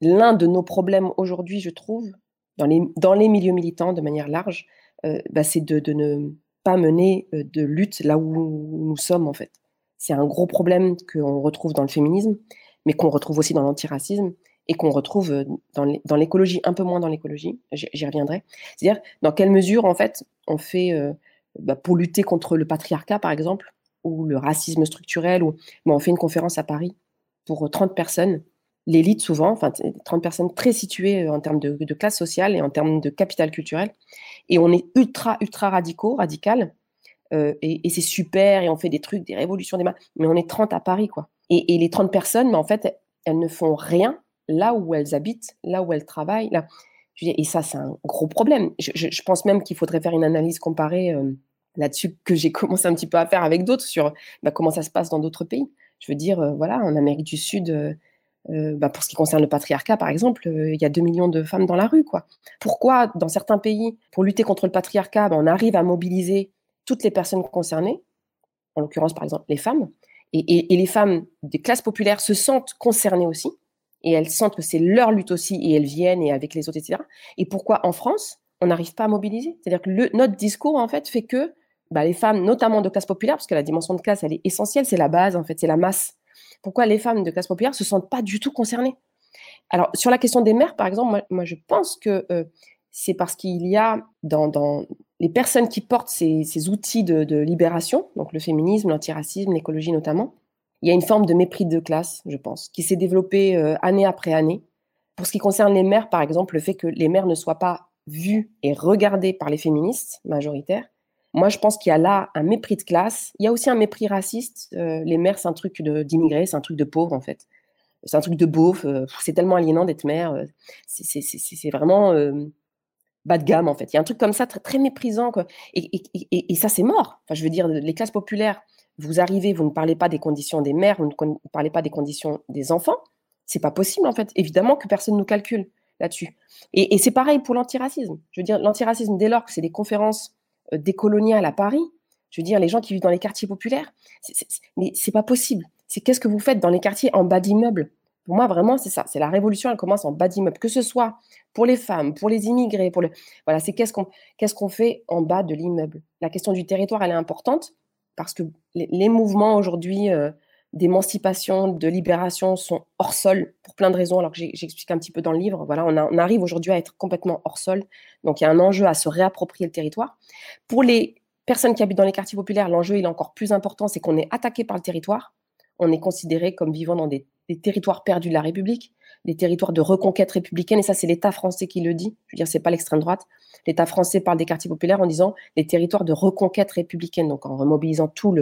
l'un de nos problèmes aujourd'hui, je trouve, dans les, milieux militants de manière large, euh, bah, c'est de, de ne pas mener de lutte là où nous sommes, en fait. C'est un gros problème qu'on retrouve dans le féminisme, mais qu'on retrouve aussi dans l'antiracisme et qu'on retrouve dans l'é- dans l'écologie, un peu moins dans l'écologie, j'y reviendrai. C'est-à-dire, dans quelle mesure, en fait, on fait, bah, pour lutter contre le patriarcat, par exemple, ou le racisme structurel, ou on fait une conférence à Paris pour euh, 30 personnes, l'élite souvent, enfin t- 30 personnes très situées en termes de, classe sociale et en termes de capital culturel, et on est ultra, ultra radicaux, radical, et, c'est super, et on fait des trucs, des révolutions, des ma- mais on est 30 à Paris, quoi. Et, et les 30 personnes, mais en fait, elles ne font rien là où elles habitent, là où elles travaillent, là. Et ça, c'est un gros problème. Je, pense même qu'il faudrait faire une analyse comparée euh, là-dessus que j'ai [laughs] commencé un petit peu à faire avec d'autres sur bah, comment ça se passe dans d'autres pays. Je veux dire, euh, voilà, en Amérique du Sud, euh, bah, pour ce qui concerne le patriarcat, par exemple, il y a 2 millions de femmes dans la rue, quoi. Pourquoi, dans certains pays, pour lutter contre le patriarcat, bah, on arrive à mobiliser toutes les personnes concernées, en l'occurrence, par exemple, les femmes, et les femmes des classes populaires se sentent concernées aussi, et elles sentent que c'est leur lutte aussi, et elles viennent, et avec les autres, etc. Et pourquoi, en France, on n'arrive pas à mobiliser? C'est-à-dire que notre discours, en fait, fait que bah, les femmes, notamment de classe populaire, parce que la dimension de classe, elle est essentielle, c'est la base, en fait, c'est la masse. Pourquoi les femmes de classe populaire se sentent pas du tout concernées? Alors, sur la question des mères, par exemple, moi, je pense que euh, c'est parce qu'il y a dans, les personnes qui portent ces, outils de libération, donc le féminisme, l'antiracisme, l'écologie notamment, il y a une forme de mépris de classe, je pense, qui s'est développée euh, année après année. Pour ce qui concerne les mères, par exemple, le fait que les mères ne soient pas vues et regardées par les féministes majoritaires, moi, je pense qu'il y a là un mépris de classe. Il y a aussi un mépris raciste. Euh, les mères, c'est un truc d'immigrés, c'est un truc de pauvres, en fait. C'est un truc de beauf. euh, c'est tellement aliénant d'être mère. c'est- vraiment bas de gamme, en fait. Il y a un truc comme ça, très, méprisant. Et- et ça, c'est mort. Enfin, je veux dire, les classes populaires, vous arrivez, vous ne parlez pas des conditions des mères, vous ne parlez pas des conditions des enfants. C'est pas possible, en fait. Évidemment que personne ne nous calcule là-dessus. Et, c'est pareil pour l'antiracisme. Je veux dire, l'antiracisme, dès lors que c'est des conférences euh, décoloniales à Paris, je veux dire, les gens qui vivent dans les quartiers populaires, c'est- c'est- c'est- mais c'est pas possible. C'est qu'est-ce que vous faites dans les quartiers en bas d'immeubles? Pour moi, vraiment, c'est ça. C'est la révolution, elle commence en bas d'immeubles. Que ce soit pour les femmes, pour les immigrés, pour le... Voilà, c'est qu'est-ce qu'on qu'est-ce qu'on fait en bas de l'immeuble? La question du territoire, elle est importante parce que les, mouvements aujourd'hui euh, d'émancipation, de libération sont hors sol pour plein de raisons, alors que j'explique un petit peu dans le livre. Voilà, on, on arrive aujourd'hui à être complètement hors sol. Donc, il y a un enjeu à se réapproprier le territoire. Pour les personnes qui habitent dans les quartiers populaires, l'enjeu est encore plus important, c'est qu'on est attaqué par le territoire. On est considéré comme vivant dans des, des territoires perdus de la République, des territoires de reconquête républicaine, et ça, c'est l'État français qui le dit. Je veux dire, c'est pas l'extrême droite. L'État français parle des quartiers populaires en disant les territoires de reconquête républicaine, donc en remobilisant tout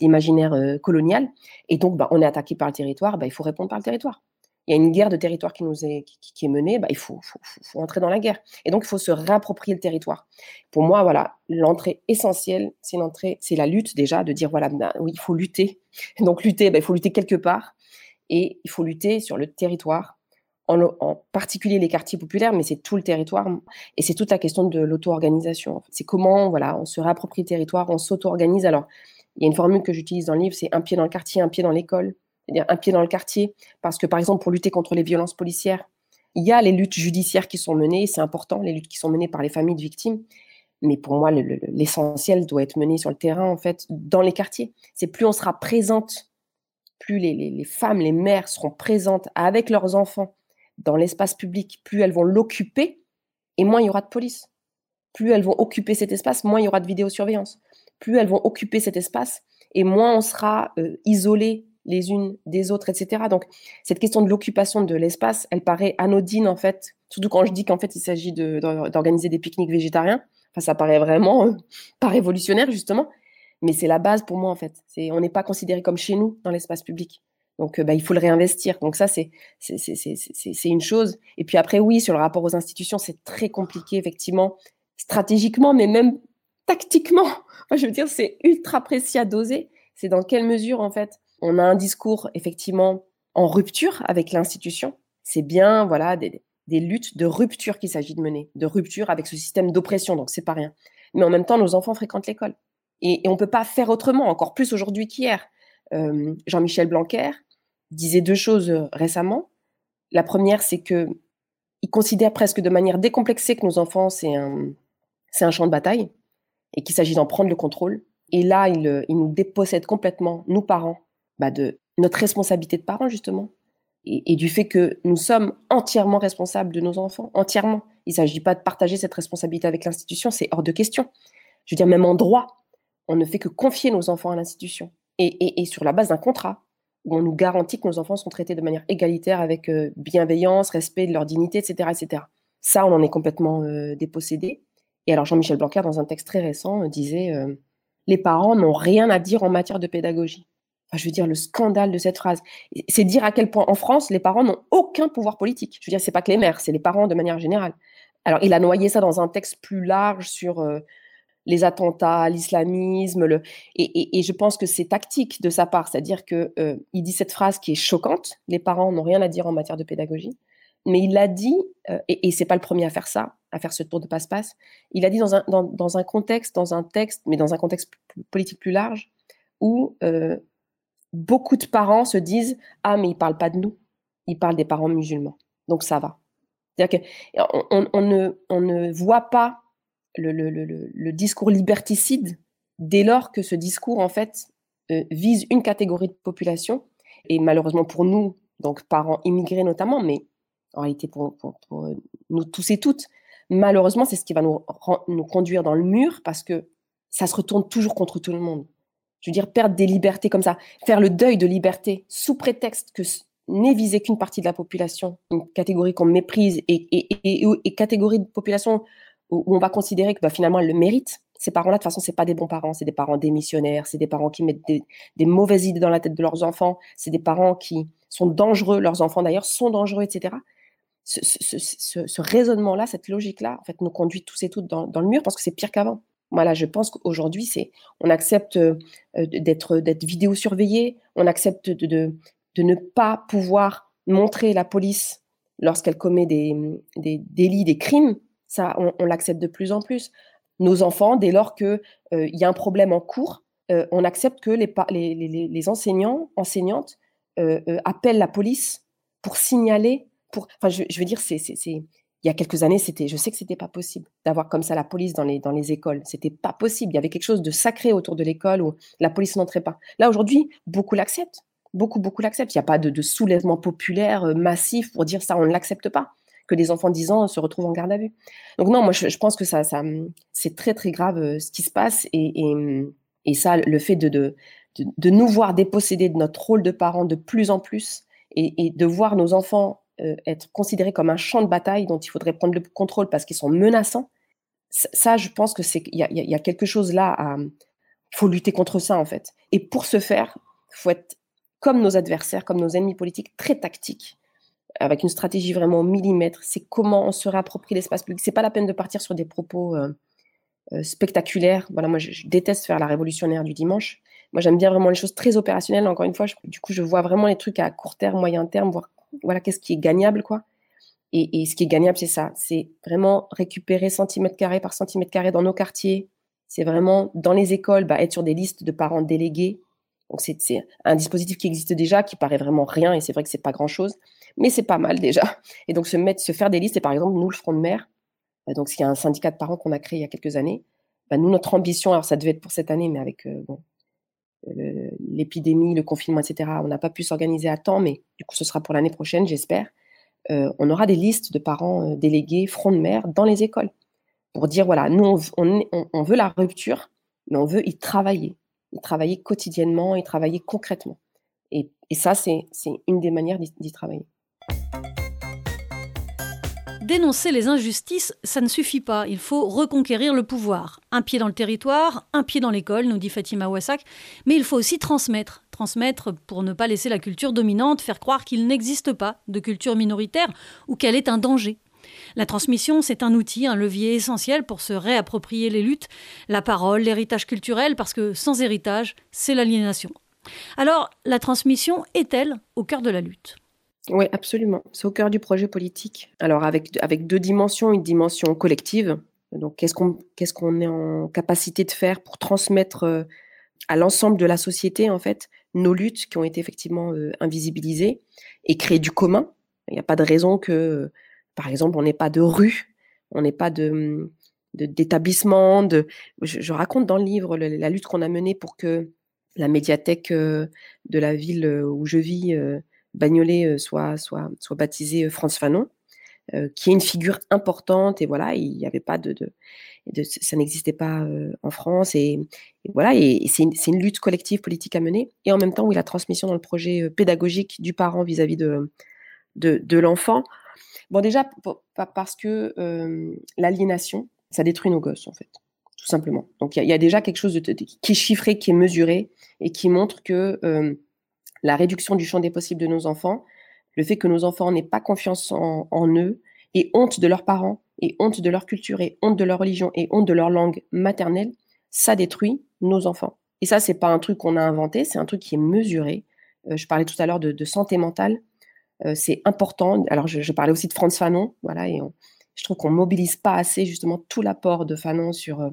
l'imaginaire euh, colonial. Et donc, bah, on est attaqué par le territoire, bah, il faut répondre par le territoire. Il y a une guerre de territoire qui nous est, qui, est menée, bah, il faut- faut entrer dans la guerre. Et donc, il faut se réapproprier le territoire. Pour moi, voilà, l'entrée essentielle, c'est l'entrée, c'est la lutte déjà, de dire, voilà, bah, oui, il faut lutter. [laughs] Donc, lutter, bah, il faut lutter quelque part. Et il faut lutter sur le territoire en, particulier les quartiers populaires, mais c'est tout le territoire. Et c'est toute la question de l'auto-organisation. C'est comment voilà, on se réapproprie le territoire, on s'auto-organise. Alors, il y a une formule que j'utilise dans le livre, c'est un pied dans le quartier, un pied dans l'école. C'est-à-dire un pied dans le quartier, parce que par exemple, pour lutter contre les violences policières, il y a les luttes judiciaires qui sont menées, c'est important, les luttes qui sont menées par les familles de victimes. Mais pour moi, l'essentiel doit être mené sur le terrain, en fait, dans les quartiers. C'est plus on sera présente, plus les femmes, les mères seront présentes avec leurs enfants dans l'espace public, plus elles vont l'occuper et moins il y aura de police. Plus elles vont occuper cet espace, moins il y aura de vidéosurveillance. Plus elles vont occuper cet espace et moins on sera euh, isolés les unes des autres, etc. Donc, cette question de l'occupation de l'espace, elle paraît anodine, en fait, surtout quand je dis qu'en fait, il s'agit d'organiser des pique-niques végétariens. Enfin, ça paraît vraiment euh, pas révolutionnaire, justement, mais c'est la base pour moi, en fait. On n'est pas considéré comme chez nous dans l'espace public. Donc, euh, bah, il faut le réinvestir. Donc, ça, c'est une chose. Et puis après, oui, sur le rapport aux institutions, c'est très compliqué, effectivement, stratégiquement, mais même tactiquement. [laughs] je veux dire, c'est ultra précis à doser. C'est dans quelle mesure, en fait, on a un discours, effectivement, en rupture avec l'institution. C'est bien, voilà, des, luttes de rupture qu'il s'agit de mener, de rupture avec ce système d'oppression. Donc, c'est pas rien. Mais en même temps, nos enfants fréquentent l'école. Et, on ne peut pas faire autrement, encore plus aujourd'hui qu'hier. Euh, Jean-Michel Blanquer, disait deux choses euh, récemment. La première, c'est que il considère presque de manière décomplexée que nos enfants, c'est un, c'est un champ de bataille et qu'il s'agit d'en prendre le contrôle. Et là, il, euh, nous dépossède complètement, nous parents, bah de notre responsabilité de parents, justement, et, et, du fait que nous sommes entièrement responsables de nos enfants, entièrement. Il ne s'agit pas de partager cette responsabilité avec l'institution, c'est hors de question. Je veux dire, même en droit, on ne fait que confier nos enfants à l'institution, et, sur la base d'un contrat où on nous garantit que nos enfants sont traités de manière égalitaire avec euh, bienveillance, respect de leur dignité, etc., etc. Ça, on en est complètement euh, dépossédé. Et alors Jean-Michel Blanquer, dans un texte très récent, disait euh, Les parents n'ont rien à dire en matière de pédagogie. Enfin, je veux dire, le scandale de cette phrase. C'est dire à quel point en France, les parents n'ont aucun pouvoir politique. Je veux dire, c'est pas que les mères, c'est les parents de manière générale. Alors, il a noyé ça dans un texte plus large sur les attentats, l'islamisme. Le... Et, je pense que c'est tactique de sa part, c'est-à-dire qu'il euh, dit cette phrase qui est choquante. Les parents n'ont rien à dire en matière de pédagogie, mais il l'a dit, euh, et, et c'est pas le premier à faire ça, à faire ce tour de passe-passe. Il a dit dans un, dans, un contexte, dans un texte, mais dans un contexte politique plus large, où euh, beaucoup de parents se disent ah mais il parle pas de nous, il parle des parents musulmans, donc ça va. C'est-à-dire qu'on on ne, on ne voit pas le, discours liberticide dès lors que ce discours, en fait, euh, vise une catégorie de population. Et malheureusement pour nous, donc parents immigrés notamment, mais en réalité pour, nous tous et toutes, malheureusement, c'est ce qui va nous, nous conduire dans le mur parce que ça se retourne toujours contre tout le monde. Je veux dire, perdre des libertés comme ça, faire le deuil de liberté sous prétexte que n'est visé qu'une partie de la population, une catégorie qu'on méprise et, et, et, catégorie de population où, on va considérer que bah, finalement, elle le mérite. Ces parents-là, de toute façon, c'est pas des bons parents, c'est des parents démissionnaires, c'est des parents qui mettent des, mauvaises idées dans la tête de leurs enfants, c'est des parents qui sont dangereux, leurs enfants d'ailleurs sont dangereux, etc. Ce, raisonnement-là, cette logique-là, en fait, nous conduit tous et toutes dans, le mur parce que c'est pire qu'avant. Voilà, je pense qu'aujourd'hui, c'est, on accepte euh, d'être, d'être vidéosurveillé, on accepte de, ne pas pouvoir montrer la police lorsqu'elle commet des délits, des crimes, ça, on, l'accepte de plus en plus. Nos enfants, dès lors qu'il euh, y a un problème en cours, euh, on accepte que les, enseignants, enseignantes euh, appellent la police pour signaler. Pour, enfin, je, veux dire, il y a quelques années, c'était, je sais que c'était pas possible d'avoir comme ça la police dans les, dans les écoles. C'était pas possible. Il y avait quelque chose de sacré autour de l'école où la police n'entrait pas. Là, aujourd'hui, beaucoup l'acceptent. Beaucoup, beaucoup l'acceptent. Il n'y a pas de, de, soulèvement populaire massif pour dire ça, on ne l'accepte pas que les enfants de 10 ans se retrouvent en garde à vue. Donc non, moi je, pense que ça, c'est très très grave euh, ce qui se passe et, ça, le fait de, nous voir déposséder de notre rôle de parents de plus en plus et, de voir nos enfants euh, être considérés comme un champ de bataille dont il faudrait prendre le contrôle parce qu'ils sont menaçants, ça, je pense que c'est il y, a, quelque chose là à faut lutter contre ça en fait. Et pour ce faire, faut être comme nos adversaires, comme nos ennemis politiques, très tactiques avec une stratégie vraiment au millimètre. C'est comment on se réapproprie l'espace public. C'est pas la peine de partir sur des propos euh, euh, spectaculaires. Voilà, moi, je, déteste faire la révolutionnaire du dimanche. Moi, j'aime bien vraiment les choses très opérationnelles. Encore une fois, du coup, je vois vraiment les trucs à court terme, moyen terme, voir voilà qu'est-ce qui est gagnable, quoi. Et, et ce qui est gagnable, c'est ça. C'est vraiment récupérer centimètre carré par centimètre carré dans nos quartiers. C'est vraiment dans les écoles, bah, être sur des listes de parents délégués. Donc c'est un dispositif qui existe déjà, qui paraît vraiment rien, et c'est vrai que c'est pas grand chose, mais c'est pas mal déjà. Et donc se mettre, se faire des listes, et par exemple nous le Front de Mer, bah, donc c'est un syndicat de parents qu'on a créé il y a quelques années. Bah, nous notre ambition, alors ça devait être pour cette année, mais avec euh, bon, l'épidémie, le confinement, etc. On n'a pas pu s'organiser à temps, mais du coup, ce sera pour l'année prochaine, j'espère. Euh, on aura des listes de parents euh, délégués front de mer dans les écoles pour dire voilà, nous, on, veut la rupture, mais on veut y travailler, y travailler quotidiennement, y travailler concrètement. Et, et ça, c'est une des manières d'y travailler. Dénoncer les injustices, ça ne suffit pas. Il faut reconquérir le pouvoir. Un pied dans le territoire, un pied dans l'école, nous dit Fatima Wassak. Mais il faut aussi transmettre. Transmettre pour ne pas laisser la culture dominante faire croire qu'il n'existe pas de culture minoritaire ou qu'elle est un danger. La transmission, c'est un outil, un levier essentiel pour se réapproprier les luttes, la parole, l'héritage culturel, parce que sans héritage, c'est l'aliénation. Alors, la transmission est-elle au cœur de la lutte? Oui, absolument. C'est au cœur du projet politique. Alors, avec, avec deux dimensions, une dimension collective. Donc, qu'est-ce qu'on est en capacité de faire pour transmettre euh, à l'ensemble de la société, en fait, nos luttes qui ont été effectivement euh, invisibilisées et créer du commun? Il n'y a pas de raison que, par exemple, on n'ait pas de rue, on n'ait pas de d'établissement. De, je, raconte dans le livre la, lutte qu'on a menée pour que la médiathèque euh, de la ville où je vis Bagnolet soit, soit, soit baptisé France Fanon, qui est une figure importante. Et voilà, il n'y avait pas de, ça n'existait pas en France. Et, voilà, c'est une, lutte collective politique à mener. Et en même temps, oui, la transmission dans le projet pédagogique du parent vis-à-vis de, de, l'enfant. Bon, déjà, parce que l'aliénation, ça détruit nos gosses, en fait, tout simplement. Donc, il y, a déjà quelque chose de, qui est chiffré, qui est mesuré et qui montre que la réduction du champ des possibles de nos enfants, le fait que nos enfants n'aient pas confiance en, eux et honte de leurs parents et honte de leur culture et honte de leur religion et honte de leur langue maternelle, ça détruit nos enfants. Et ça, c'est pas un truc qu'on a inventé, c'est un truc qui est mesuré. Euh, je parlais tout à l'heure de, santé mentale. Euh, c'est important. Alors, je, parlais aussi de Franz Fanon, voilà, et je trouve qu'on mobilise pas assez justement tout l'apport de Fanon sur euh,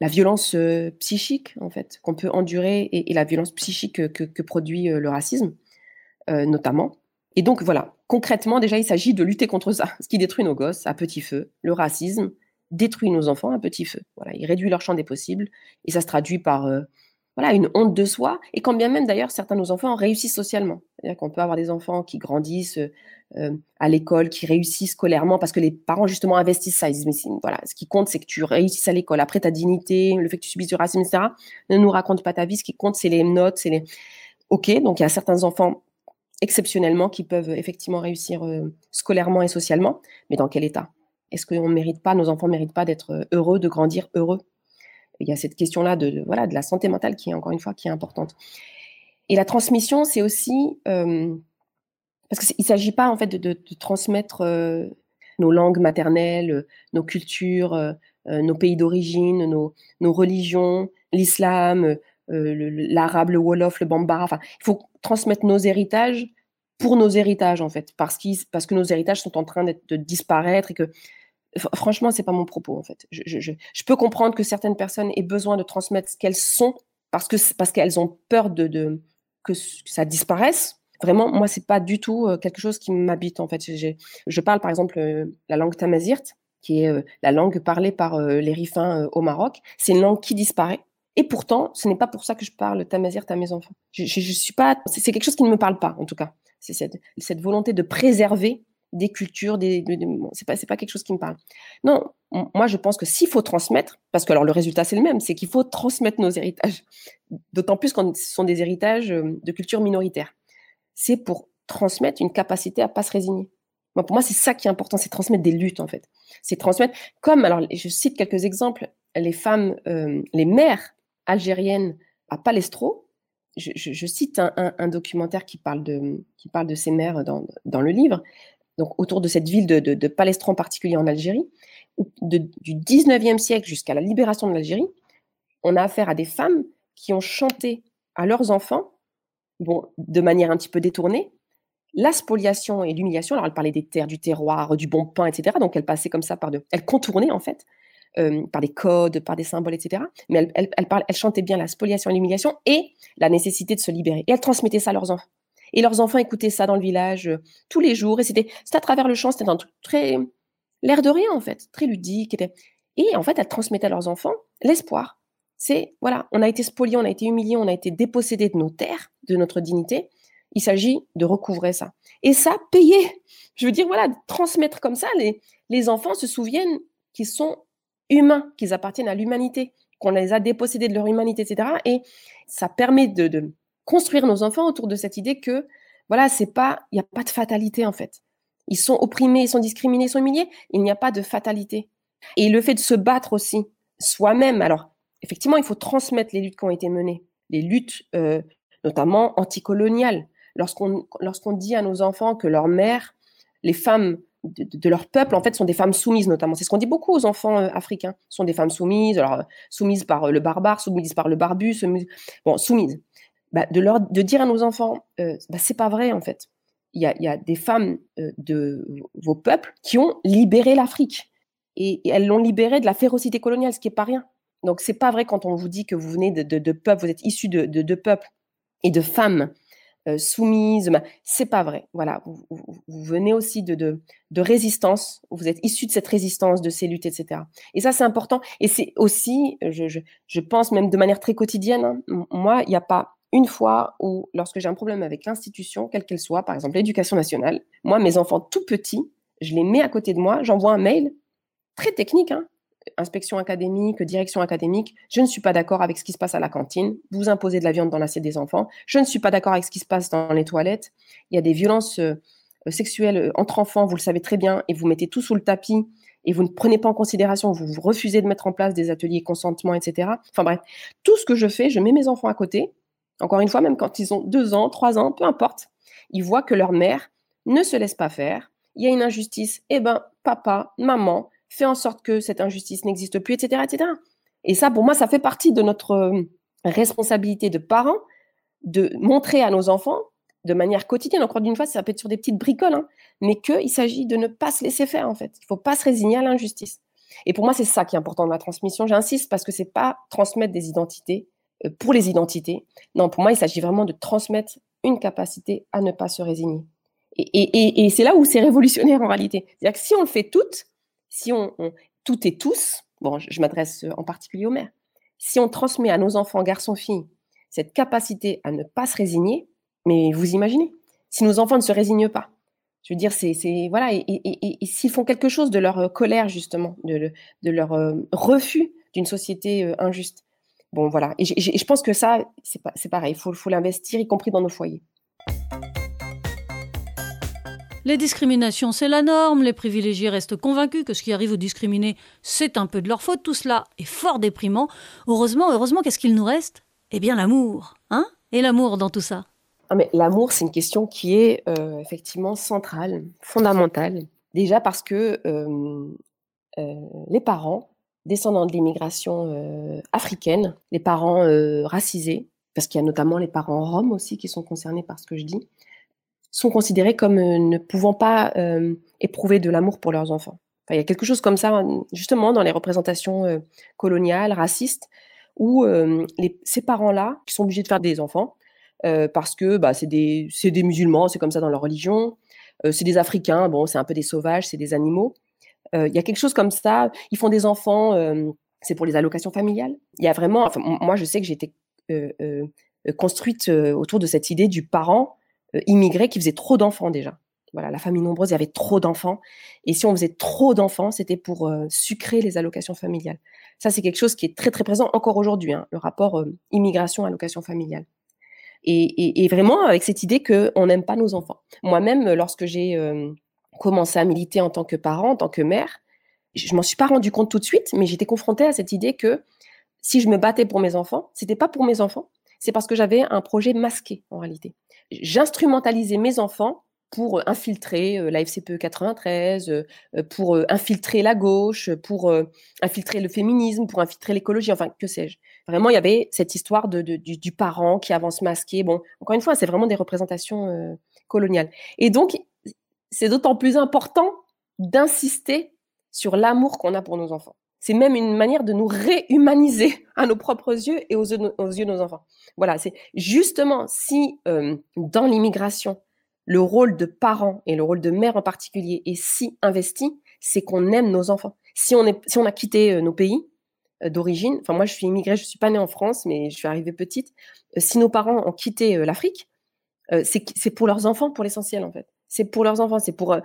la violence euh, psychique, en fait, qu'on peut endurer et, la violence psychique que, produit le racisme, notamment. Et donc, voilà, concrètement, déjà, il s'agit de lutter contre ça, ce qui détruit nos gosses à petit feu. Le racisme détruit nos enfants à petit feu. Voilà, il réduit leur champ des possibles et ça se traduit par voilà, une honte de soi. Et quand bien même, d'ailleurs, certains de nos enfants réussissent socialement. C'est-à-dire qu'on peut avoir des enfants qui grandissent euh, à l'école, qui réussissent scolairement, parce que les parents, justement, investissent ça. Ils disent, mais voilà, ce qui compte, c'est que tu réussisses à l'école. Après, ta dignité, le fait que tu subisses du racisme, etc., ne nous raconte pas ta vie. Ce qui compte, c'est les notes, c'est les... OK, donc il y a certains enfants exceptionnellement qui peuvent effectivement réussir euh, scolairement et socialement, mais dans quel état? Est-ce qu'on mérite pas, nos enfants ne méritent pas d'être euh, heureux, de grandir heureux? Il y a cette question-là de, voilà, de la santé mentale qui est encore une fois qui est importante. Et la transmission, c'est aussi euh, parce qu'il ne s'agit pas en fait de, transmettre euh, nos langues maternelles, nos cultures, euh, nos pays d'origine, nos, religions, l'islam, l'arabe, le wolof, le bambara. Enfin, il faut transmettre nos héritages pour nos héritages en fait, parce, parce que nos héritages sont en train de disparaître et que franchement, c'est pas mon propos en fait. Je, peux comprendre que certaines personnes aient besoin de transmettre ce qu'elles sont parce que parce qu'elles ont peur de, que ça disparaisse. Vraiment, moi, c'est pas du tout euh, quelque chose qui m'habite en fait. Je parle par exemple euh, la langue tamazirt, qui est euh, la langue parlée par les rifins au Maroc. C'est une langue qui disparaît. Et pourtant, ce n'est pas pour ça que je parle tamazirt à mes enfants. Je, suis pas. C'est quelque chose qui ne me parle pas, en tout cas. C'est cette volonté de préserver des cultures, des, c'est pas, quelque chose qui me parle. Non, moi je pense que s'il faut transmettre, parce que alors le résultat c'est le même, c'est qu'il faut transmettre nos héritages, d'autant plus quand ce sont des héritages euh, de culture minoritaire. C'est pour transmettre une capacité à pas se résigner. Moi, pour moi, c'est ça qui est important, c'est transmettre des luttes en fait. C'est transmettre, comme alors je cite quelques exemples, les femmes, euh, les mères algériennes à Palestro. Je, cite un, documentaire qui parle de, qui parle de ces mères dans, dans le livre donc autour de cette ville de, de, en particulier en Algérie, du 19e siècle jusqu'à la libération de l'Algérie, on a affaire à des femmes qui ont chanté à leurs enfants, bon, de manière un petit peu détournée, la spoliation et l'humiliation. Alors, elle parlait des terres, du terroir, du bon pain, etc. Donc, elle passait comme ça par de. Elle contournait, en fait, euh, par des codes, par des symboles, etc. Mais elle, elle, elle chantait bien la spoliation et l'humiliation et la nécessité de se libérer. Et elle transmettait ça à leurs enfants. Et leurs enfants écoutaient ça dans le village euh, tous les jours. Et c'était à travers le chant, c'était un truc très. l'air de rien, en fait, très ludique. Et en fait, elle transmettait à leurs enfants l'espoir. C'est, voilà, on a été spolié, on a été humilié, on a été dépossédé de nos terres, de notre dignité. Il s'agit de recouvrer ça. Et ça, payer. Je veux dire, voilà, transmettre comme ça, les, les enfants se souviennent qu'ils sont humains, qu'ils appartiennent à l'humanité, qu'on les a dépossédés de leur humanité, etc. Et ça permet de construire nos enfants autour de cette idée que, voilà, c'est pas, il n'y a pas de fatalité en fait. Ils sont opprimés, ils sont discriminés, ils sont humiliés. Il n'y a pas de fatalité. Et le fait de se battre aussi soi-même. Alors, effectivement, il faut transmettre les luttes qui ont été menées, les luttes euh, notamment anticoloniales lorsqu'on lorsqu'on dit à nos enfants que leur mère, les femmes de, leur peuple, en fait, sont des femmes soumises, notamment. C'est ce qu'on dit beaucoup aux enfants euh, africains. sont des femmes soumises, alors soumises par euh, le barbare, soumises par le barbu, soumises, bon, soumises. Bah, de, leur, de dire à nos enfants, euh, bah, c'est pas vrai, en fait. Il y a, y a, des femmes euh, de vos peuples qui ont libéré l'Afrique. Et, elles l'ont libérée de la férocité coloniale, ce qui est pas rien. Donc, c'est pas vrai quand on vous dit que vous venez de, de, peuples, vous êtes issus de, de, peuples et de femmes euh, soumise. C'est pas vrai. Voilà, vous, vous, venez aussi de, résistance. Vous êtes issu de cette résistance, de ces luttes, etc. Et ça, c'est important. Et c'est aussi, je, je, je, pense même de manière très quotidienne. Hein, moi, il n'y a pas une fois où, lorsque j'ai un problème avec l'institution, quelle qu'elle soit, par exemple l'éducation nationale, moi, mes enfants tout petits, je les mets à côté de moi, j'envoie un mail très technique, hein, inspection académique, direction académique, je ne suis pas d'accord avec ce qui se passe à la cantine, vous imposez de la viande dans l'assiette des enfants, je ne suis pas d'accord avec ce qui se passe dans les toilettes, il y a des violences euh, sexuelles euh, entre enfants, vous le savez très bien, et vous mettez tout sous le tapis, et vous ne prenez pas en considération, vous, vous refusez de mettre en place des ateliers consentement, etc. Enfin bref, tout ce que je fais, je mets mes enfants à côté, encore une fois, même quand ils ont deux ans, trois ans, peu importe, ils voient que leur mère ne se laisse pas faire, il y a une injustice, eh ben, papa, maman, fait en sorte que cette injustice n'existe plus, etc., etc. Et ça, pour moi, ça fait partie de notre euh, responsabilité de parents de montrer à nos enfants de manière quotidienne, encore une fois, ça peut être sur des petites bricoles, hein, mais qu'il s'agit de ne pas se laisser faire, en fait. Il ne faut pas se résigner à l'injustice. Et pour moi, c'est ça qui est important dans la transmission. J'insiste parce que c'est pas transmettre des identités pour les identités. Non, pour moi, il s'agit vraiment de transmettre une capacité à ne pas se résigner. Et, c'est là où c'est révolutionnaire en réalité. C'est-à-dire que si on le fait toutes, si on, on tout et tous, bon, je, m'adresse en particulier aux mères, si on transmet à nos enfants, garçons, filles, cette capacité à ne pas se résigner, mais vous imaginez, si nos enfants ne se résignent pas, je veux dire, c'est, voilà, et, s'ils font quelque chose de leur euh, colère justement, de, leur euh, refus d'une société euh, injuste, bon voilà, et, je pense que ça, c'est, pas, c'est pareil, il faut, faut l'investir, y compris dans nos foyers. Les discriminations, c'est la norme. Les privilégiés restent convaincus que ce qui arrive aux discriminés, c'est un peu de leur faute. Tout cela est fort déprimant. Heureusement, heureusement, qu'est-ce qu'il nous reste? Eh bien, l'amour. Hein? Et l'amour dans tout ça? Ah, mais L'amour, c'est une question qui est euh, effectivement centrale, fondamentale. Déjà parce que euh, euh, les parents, descendants de l'immigration euh, africaine, les parents euh, racisés, parce qu'il y a notamment les parents roms aussi qui sont concernés par ce que je dis, sont considérés comme euh, ne pouvant pas éprouver de l'amour pour leurs enfants. Il y a quelque chose comme ça, justement, dans les représentations coloniales, racistes, où ces parents-là, qui sont obligés de faire des enfants, parce que bah, c'est des, des, musulmans, c'est comme ça dans leur religion, c'est des Africains, bon, c'est un peu des sauvages, c'est des animaux. Il y a quelque chose comme ça, ils font des enfants, c'est pour les allocations familiales. Il y a vraiment, moi je sais que j'ai été construite autour de cette idée du parent euh, immigrés qui faisaient trop d'enfants déjà. Voilà, la famille nombreuse, il y avait trop d'enfants. Et si on faisait trop d'enfants, c'était pour euh, sucrer les allocations familiales. Ça, c'est quelque chose qui est très, très présent encore aujourd'hui, hein, le rapport euh, immigration-allocation familiale. Et, vraiment avec cette idée qu'on n'aime pas nos enfants. Moi-même, lorsque j'ai euh, commencé à militer en tant que parent, en tant que mère, je, je m'en suis pas rendu compte tout de suite, mais j'étais confrontée à cette idée que si je me battais pour mes enfants, c'était pas pour mes enfants, c'est parce que j'avais un projet masqué en réalité j'instrumentalisais mes enfants pour infiltrer euh, la FCPE 93, euh, pour euh, infiltrer la gauche, pour infiltrer le féminisme, pour infiltrer l'écologie, enfin, que sais-je. Vraiment, il y avait cette histoire de, du, parent qui avance masqué. Bon, encore une fois, c'est vraiment des représentations coloniale. Et donc, c'est d'autant plus important d'insister sur l'amour qu'on a pour nos enfants. C'est même une manière de nous réhumaniser [laughs] à nos propres yeux et aux, yeux de nos enfants. Voilà, c'est justement si euh, dans l'immigration, le rôle de parent et le rôle de mère en particulier est si investi, c'est qu'on aime nos enfants. Si on, a quitté euh, nos pays euh, d'origine, enfin moi je suis immigrée, je ne suis pas née en France, mais je suis arrivée petite, si nos parents ont quitté l'Afrique, c'est pour leurs enfants pour l'essentiel en fait. C'est pour leurs enfants, c'est pour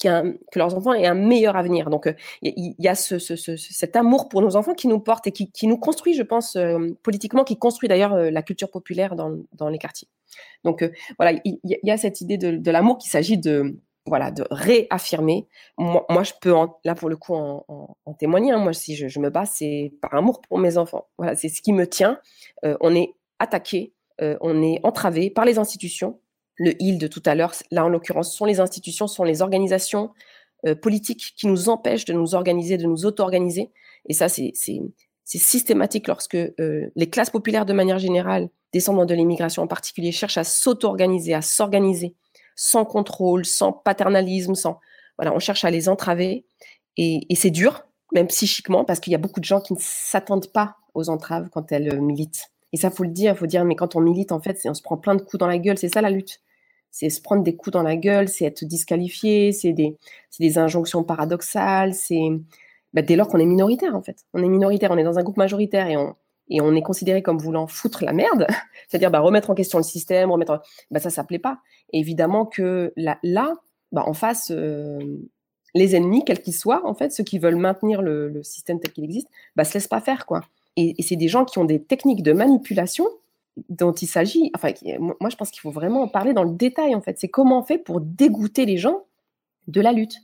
que leurs enfants aient un meilleur avenir. Donc, il y, a cet amour pour nos enfants qui nous porte et qui, nous construit, je pense, politiquement, qui construit d'ailleurs la culture populaire dans, les quartiers. Donc, voilà, il y, a cette idée de, l'amour qu'il s'agit de, voilà, de réaffirmer. Moi, je peux, là, pour le coup, en, témoigner. Hein. Moi, si je, me bats, c'est par amour pour mes enfants. Voilà, c'est ce qui me tient. on est attaqué, on est entravé par les institutions le il de tout à l'heure, là en l'occurrence, sont les institutions, sont les organisations euh, politiques qui nous empêchent de nous organiser, de nous auto-organiser. Et ça, c'est systématique lorsque euh, les classes populaires de manière générale, descendant de l'immigration en particulier, cherchent à s'auto-organiser, à s'organiser, sans contrôle, sans paternalisme, sans... Voilà, on cherche à les entraver. Et, c'est dur, même psychiquement, parce qu'il y a beaucoup de gens qui ne s'attendent pas aux entraves quand elles militent. Et ça, faut le dire, faut dire, mais quand on milite, en fait, on se prend plein de coups dans la gueule. C'est ça la lutte. C'est se prendre des coups dans la gueule, c'est être disqualifié, c'est des, des, injonctions paradoxales, c'est bah, dès lors qu'on est minoritaire, en fait. On est minoritaire, on est dans un groupe majoritaire et on, et on est considéré comme voulant foutre la merde, [laughs] c'est-à-dire bah, remettre en question le système, remettre, bah, ça, ça plaît pas. Évidemment que là, là bah, en face, euh, les ennemis, quels qu'ils soient, en fait, ceux qui veulent maintenir le, le système tel qu'il existe, bah, se laissent pas faire, quoi. Et, c'est des gens qui ont des techniques de manipulation dont il s'agit. Enfin, moi, je pense qu'il faut vraiment en parler dans le détail, en fait. C'est comment on fait pour dégoûter les gens de la lutte.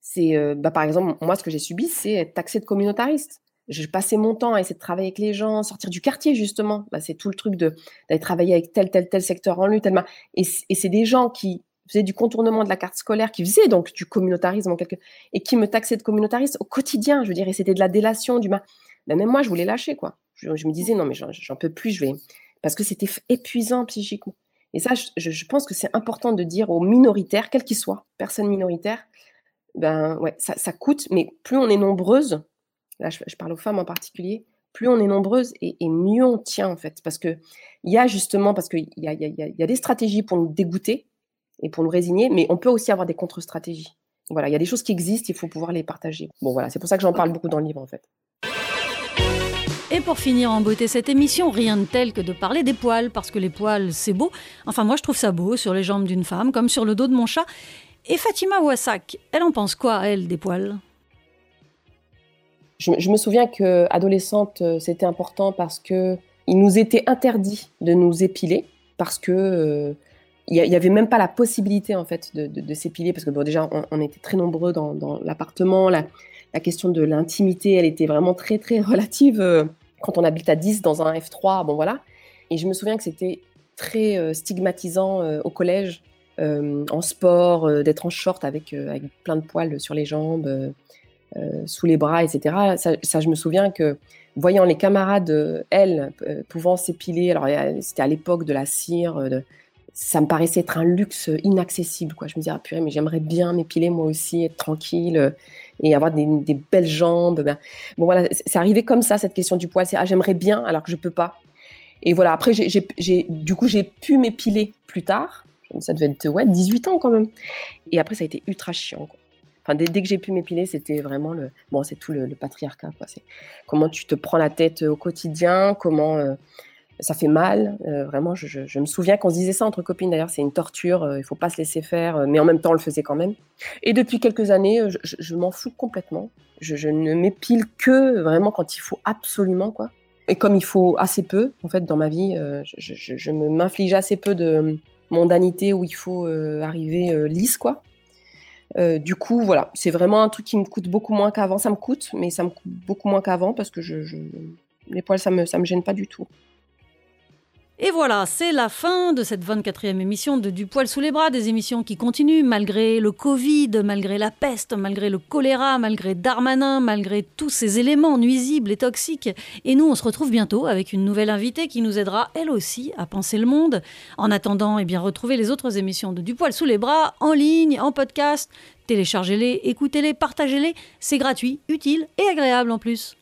C'est, euh, bah, par exemple, moi, ce que j'ai subi, c'est être taxé de communautariste. Je passais mon temps à essayer de travailler avec les gens, sortir du quartier, justement. Bah, c'est tout le truc d'aller travailler avec tel, tel, tel secteur en lutte. Et, et c'est des gens qui faisaient du contournement de la carte scolaire, qui faisaient donc du communautarisme en quelque et qui me taxaient de communautariste au quotidien. Je veux dire, et c'était de la délation, du mal. Ben, même moi, je voulais lâcher, quoi. Je, me disais, non, mais j'en peux plus, je vais. Parce que c'était épuisant psychiquement. Et ça, je, pense que c'est important de dire aux minoritaires, quels qu'ils soient, personnes minoritaires, ben ouais, ça, coûte, mais plus on est nombreuses, là je, parle aux femmes en particulier, plus on est nombreuses et, mieux on tient en fait. Parce qu'il y a justement, parce qu'il y a, y, a, y a des stratégies pour nous dégoûter et pour nous résigner, mais on peut aussi avoir des contre-stratégies. Voilà, il y a des choses qui existent, il faut pouvoir les partager. Bon voilà, c'est pour ça que j'en parle beaucoup dans le livre en fait. Et pour finir en beauté cette émission, rien de tel que de parler des poils, parce que les poils, c'est beau. Enfin, moi, je trouve ça beau sur les jambes d'une femme, comme sur le dos de mon chat. Et Fatima Ouassak, elle en pense quoi, elle, des poils? Je, me souviens que adolescente, euh, c'était important parce que il nous était interdit de nous épiler, parce que euh, il n'y avait même pas la possibilité en fait de, s'épiler, parce que bon, déjà, on, était très nombreux dans, l'appartement. La, la, question de l'intimité, elle était vraiment très très relative. Quand on habite à 10 dans un F3, bon voilà. Et je me souviens que c'était très euh, stigmatisant euh, au collège, euh, en sport, d'être en short avec, plein de poils sur les jambes, sous les bras, etc. Ça, je me souviens que voyant les camarades, elles, pouvant s'épiler, alors c'était à l'époque de la cire, ça me paraissait être un luxe inaccessible. Quoi. Je me disais, ah purée, mais j'aimerais bien m'épiler moi aussi, être tranquille et avoir des, belles jambes. Ben, bon, voilà, c'est arrivé comme ça, cette question du poil. C'est, ah, j'aimerais bien, alors que je peux pas. Et voilà, après, j'ai, du coup, j'ai pu m'épiler plus tard. Ça devait être, ouais, 18 ans quand même. Et après, ça a été ultra chiant. Enfin, dès, que j'ai pu m'épiler, c'était vraiment le. Bon, c'est tout le, patriarcat. Quoi. C'est comment tu te prends la tête au quotidien, comment. Euh, ça fait mal. Euh, vraiment, je, me souviens qu'on se disait ça entre copines. D'ailleurs, c'est une torture. Euh, il faut pas se laisser faire, euh, mais en même temps, on le faisait quand même. Et depuis quelques années, je, m'en fous complètement. Je, ne m'épile que vraiment quand il faut absolument, quoi. Et comme il faut assez peu, en fait, dans ma vie, je, je m'inflige assez peu de mondanité où il faut arriver lisse, quoi. du coup, voilà, c'est vraiment un truc qui me coûte beaucoup moins qu'avant. Ça me coûte, mais ça me coûte beaucoup moins qu'avant parce que je, les poils, ça me, ça me gêne pas du tout. Et voilà, c'est la fin de cette 24e émission de Du poil sous les bras, des émissions qui continuent malgré le Covid, malgré la peste, malgré le choléra, malgré Darmanin, malgré tous ces éléments nuisibles et toxiques. Et nous, on se retrouve bientôt avec une nouvelle invitée qui nous aidera, elle aussi, à penser le monde. En attendant, eh bien, retrouvez les autres émissions de Du poil sous les bras en ligne, en podcast. Téléchargez-les, écoutez-les, partagez-les. C'est gratuit, utile et agréable en plus.